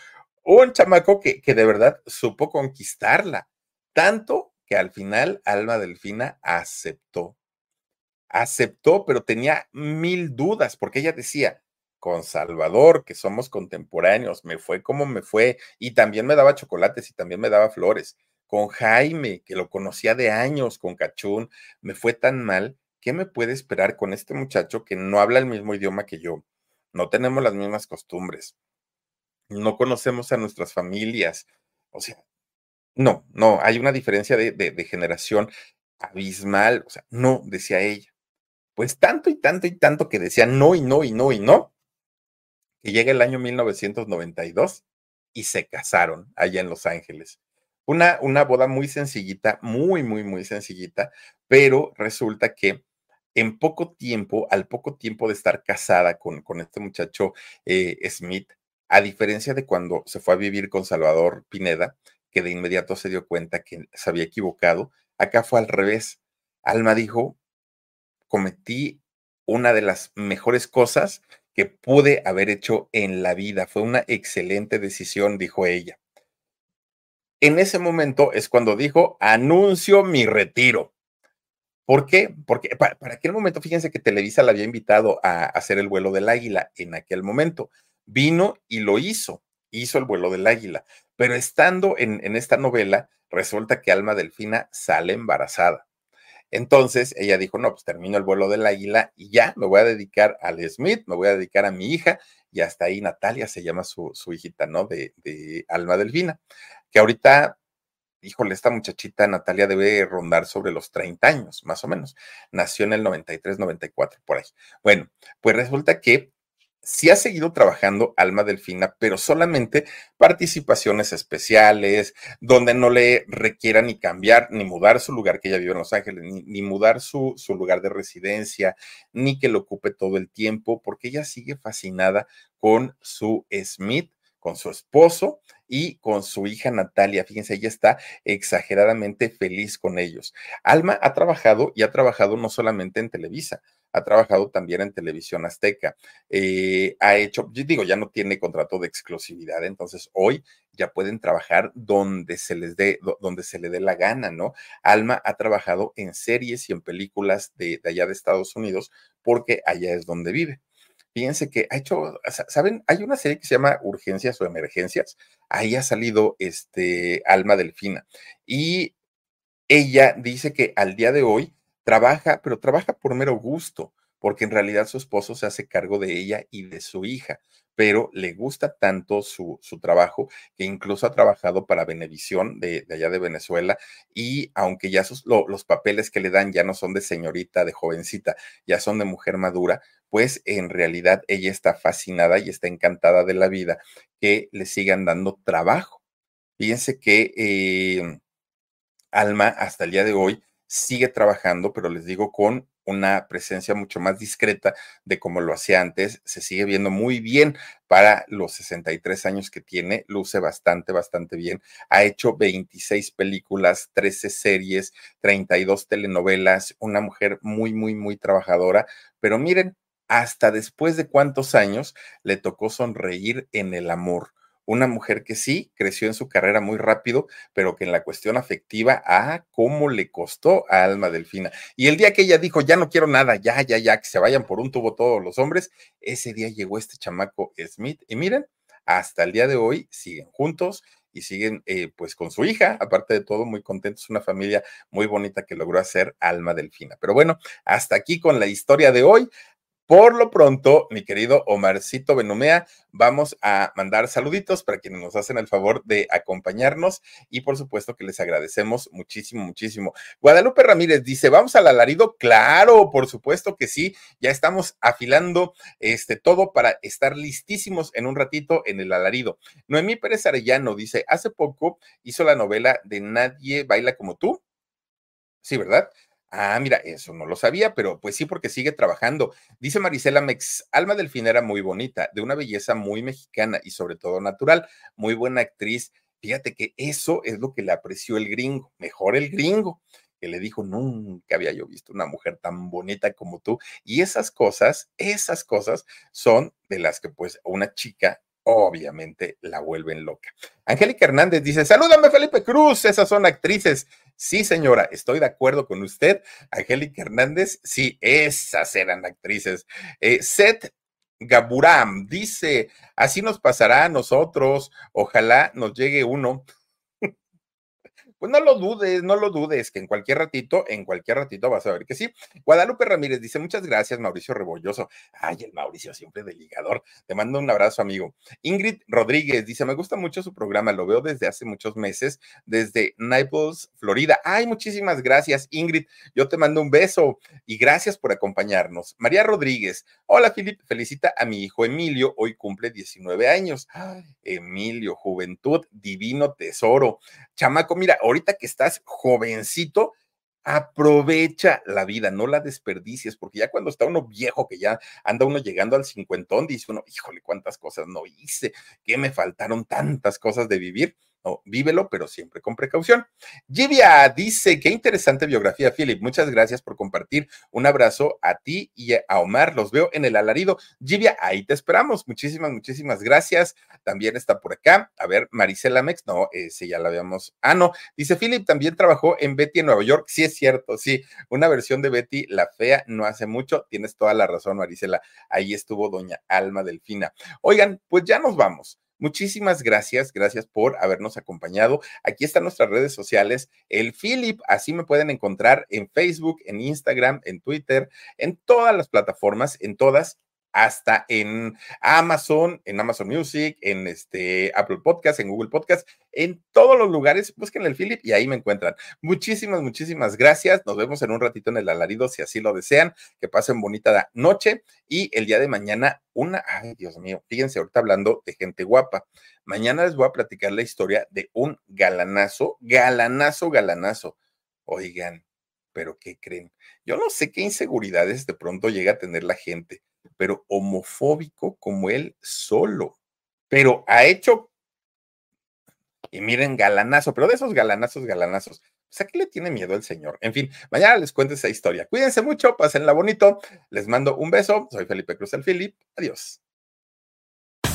un chamaco que, que de verdad supo conquistarla, tanto que al final Alma Delfina aceptó aceptó, pero tenía mil dudas, porque ella decía, con Salvador, que somos contemporáneos, me fue como me fue, y también me daba chocolates y también me daba flores. Con Jaime, que lo conocía de años, con Cachún, me fue tan mal. ¿Qué me puede esperar con este muchacho que no habla el mismo idioma que yo? No tenemos las mismas costumbres, no conocemos a nuestras familias. O sea, no, no, hay una diferencia de, generación abismal. O sea, no, decía ella. Pues tanto y tanto y tanto que decía no y no y no y no, que llega el año 1992 y se casaron allá en Los Ángeles. Una, una boda muy sencillita, muy, muy, muy sencillita, pero resulta que en poco tiempo, al poco tiempo de estar casada con, este muchacho eh, Smith, a diferencia de cuando se fue a vivir con Salvador Pineda, que de inmediato se dio cuenta que se había equivocado, acá fue al revés. Alma dijo, cometí una de las mejores cosas que pude haber hecho en la vida. Fue una excelente decisión, dijo ella. En ese momento es cuando dijo, anuncio mi retiro. ¿Por qué? Porque para, aquel momento, fíjense que Televisa la había invitado a, hacer el vuelo del águila en aquel momento. Vino y lo hizo, hizo el vuelo del águila. Pero estando en, en esta novela, resulta que Alma Delfina sale embarazada. Entonces ella dijo, no, pues termino el vuelo del águila y ya me voy a dedicar al Smith, me voy a dedicar a mi hija y hasta ahí Natalia se llama su, su hijita, ¿no? De, de Alma Delfina, que ahorita, híjole, esta muchachita Natalia debe rondar sobre los 30 años, más o menos. Nació en el 93, 94, por ahí. Bueno, pues resulta que sí ha seguido trabajando Alma Delfina, pero solamente participaciones especiales, donde no le requiera ni cambiar, ni mudar su lugar que ella vive en Los Ángeles, ni, mudar su, su lugar de residencia, ni que lo ocupe todo el tiempo, porque ella sigue fascinada con su Smith, con su esposo y con su hija Natalia. Fíjense, ella está exageradamente feliz con ellos. Alma ha trabajado y ha trabajado no solamente en Televisa, ha trabajado también en televisión azteca. Eh, ha hecho, yo digo, ya no tiene contrato de exclusividad, entonces hoy ya pueden trabajar donde se les dé, donde se le dé la gana, ¿no? Alma ha trabajado en series y en películas de, allá de Estados Unidos porque allá es donde vive. Fíjense que ha hecho, ¿saben? Hay una serie que se llama Urgencias o Emergencias. Ahí ha salido este Alma Delfina. Y ella dice que al día de hoy trabaja, pero trabaja por mero gusto, porque en realidad su esposo se hace cargo de ella y de su hija, pero le gusta tanto su, su trabajo que incluso ha trabajado para Benevisión de, allá de Venezuela y aunque ya los papeles que le dan ya no son de señorita, de jovencita, ya son de mujer madura, pues en realidad ella está fascinada y está encantada de la vida que le sigan dando trabajo. Fíjense que eh, Alma hasta el día de hoy sigue trabajando, pero les digo con una presencia mucho más discreta de como lo hacía antes. Se sigue viendo muy bien para los 63 años que tiene. Luce bastante, bastante bien. Ha hecho 26 películas, 13 series, 32 telenovelas. Una mujer muy, muy, muy trabajadora. Pero miren, hasta después de cuántos años le tocó sonreír en el amor una mujer que sí creció en su carrera muy rápido, pero que en la cuestión afectiva, ah, cómo le costó a Alma Delfina. Y el día que ella dijo, ya no quiero nada, ya, ya, ya, que se vayan por un tubo todos los hombres, ese día llegó este chamaco Smith. Y miren, hasta el día de hoy siguen juntos y siguen eh, pues con su hija, aparte de todo, muy contentos, una familia muy bonita que logró hacer Alma Delfina. Pero bueno, hasta aquí con la historia de hoy. Por lo pronto, mi querido Omarcito Benumea, vamos a mandar saluditos para quienes nos hacen el favor de acompañarnos y por supuesto que les agradecemos muchísimo, muchísimo. Guadalupe Ramírez dice, ¿vamos al alarido? Claro, por supuesto que sí, ya estamos afilando este todo para estar listísimos en un ratito en el alarido. Noemí Pérez Arellano dice, hace poco hizo la novela de Nadie baila como tú. Sí, ¿verdad? Ah, mira, eso no lo sabía, pero pues sí, porque sigue trabajando. Dice Marisela Mex, Alma Delfín era muy bonita, de una belleza muy mexicana y sobre todo natural, muy buena actriz. Fíjate que eso es lo que le apreció el gringo, mejor el gringo, que le dijo, nunca había yo visto una mujer tan bonita como tú. Y esas cosas, esas cosas son de las que pues una chica obviamente la vuelven loca. Angélica Hernández dice, salúdame Felipe Cruz, esas son actrices. Sí, señora, estoy de acuerdo con usted. Angélica Hernández, sí, esas eran actrices. Eh, Seth Gaburam dice, así nos pasará a nosotros, ojalá nos llegue uno. Pues no lo dudes, no lo dudes, que en cualquier ratito, en cualquier ratito vas a ver que sí. Guadalupe Ramírez dice, muchas gracias, Mauricio Rebolloso. Ay, el Mauricio siempre de ligador. Te mando un abrazo, amigo. Ingrid Rodríguez dice, me gusta mucho su programa, lo veo desde hace muchos meses, desde Naples, Florida. Ay, muchísimas gracias, Ingrid. Yo te mando un beso y gracias por acompañarnos. María Rodríguez, hola, Filip, felicita a mi hijo Emilio, hoy cumple 19 años. Emilio, juventud, divino tesoro. Chamaco, mira, ahorita que estás jovencito, aprovecha la vida, no la desperdicies, porque ya cuando está uno viejo, que ya anda uno llegando al cincuentón, dice uno, híjole, cuántas cosas no hice, que me faltaron tantas cosas de vivir no, vívelo, pero siempre con precaución. Jivia dice, qué interesante biografía, Philip. Muchas gracias por compartir. Un abrazo a ti y a Omar. Los veo en el alarido. Jivia, ahí te esperamos. Muchísimas, muchísimas gracias. También está por acá. A ver, Marisela Mex. No, ese ya la habíamos. Ah, no. Dice Philip, también trabajó en Betty en Nueva York. Sí, es cierto. Sí, una versión de Betty, la fea, no hace mucho. Tienes toda la razón, Marisela. Ahí estuvo doña Alma Delfina. Oigan, pues ya nos vamos. Muchísimas gracias, gracias por habernos acompañado. Aquí están nuestras redes sociales, el Philip, así me pueden encontrar en Facebook, en Instagram, en Twitter, en todas las plataformas, en todas hasta en Amazon, en Amazon Music, en este Apple Podcast, en Google Podcast, en todos los lugares, busquen el Philip y ahí me encuentran. Muchísimas, muchísimas gracias. Nos vemos en un ratito en el alarido, si así lo desean. Que pasen bonita noche y el día de mañana una, ay Dios mío, fíjense ahorita hablando de gente guapa. Mañana les voy a platicar la historia de un galanazo, galanazo, galanazo. Oigan, pero ¿qué creen? Yo no sé qué inseguridades de pronto llega a tener la gente pero homofóbico como él solo. Pero ha hecho, y miren, galanazo, pero de esos galanazos, galanazos. Pues a qué le tiene miedo el señor. En fin, mañana les cuento esa historia. Cuídense mucho, pásenla bonito. Les mando un beso. Soy Felipe Cruz el Philip. Adiós.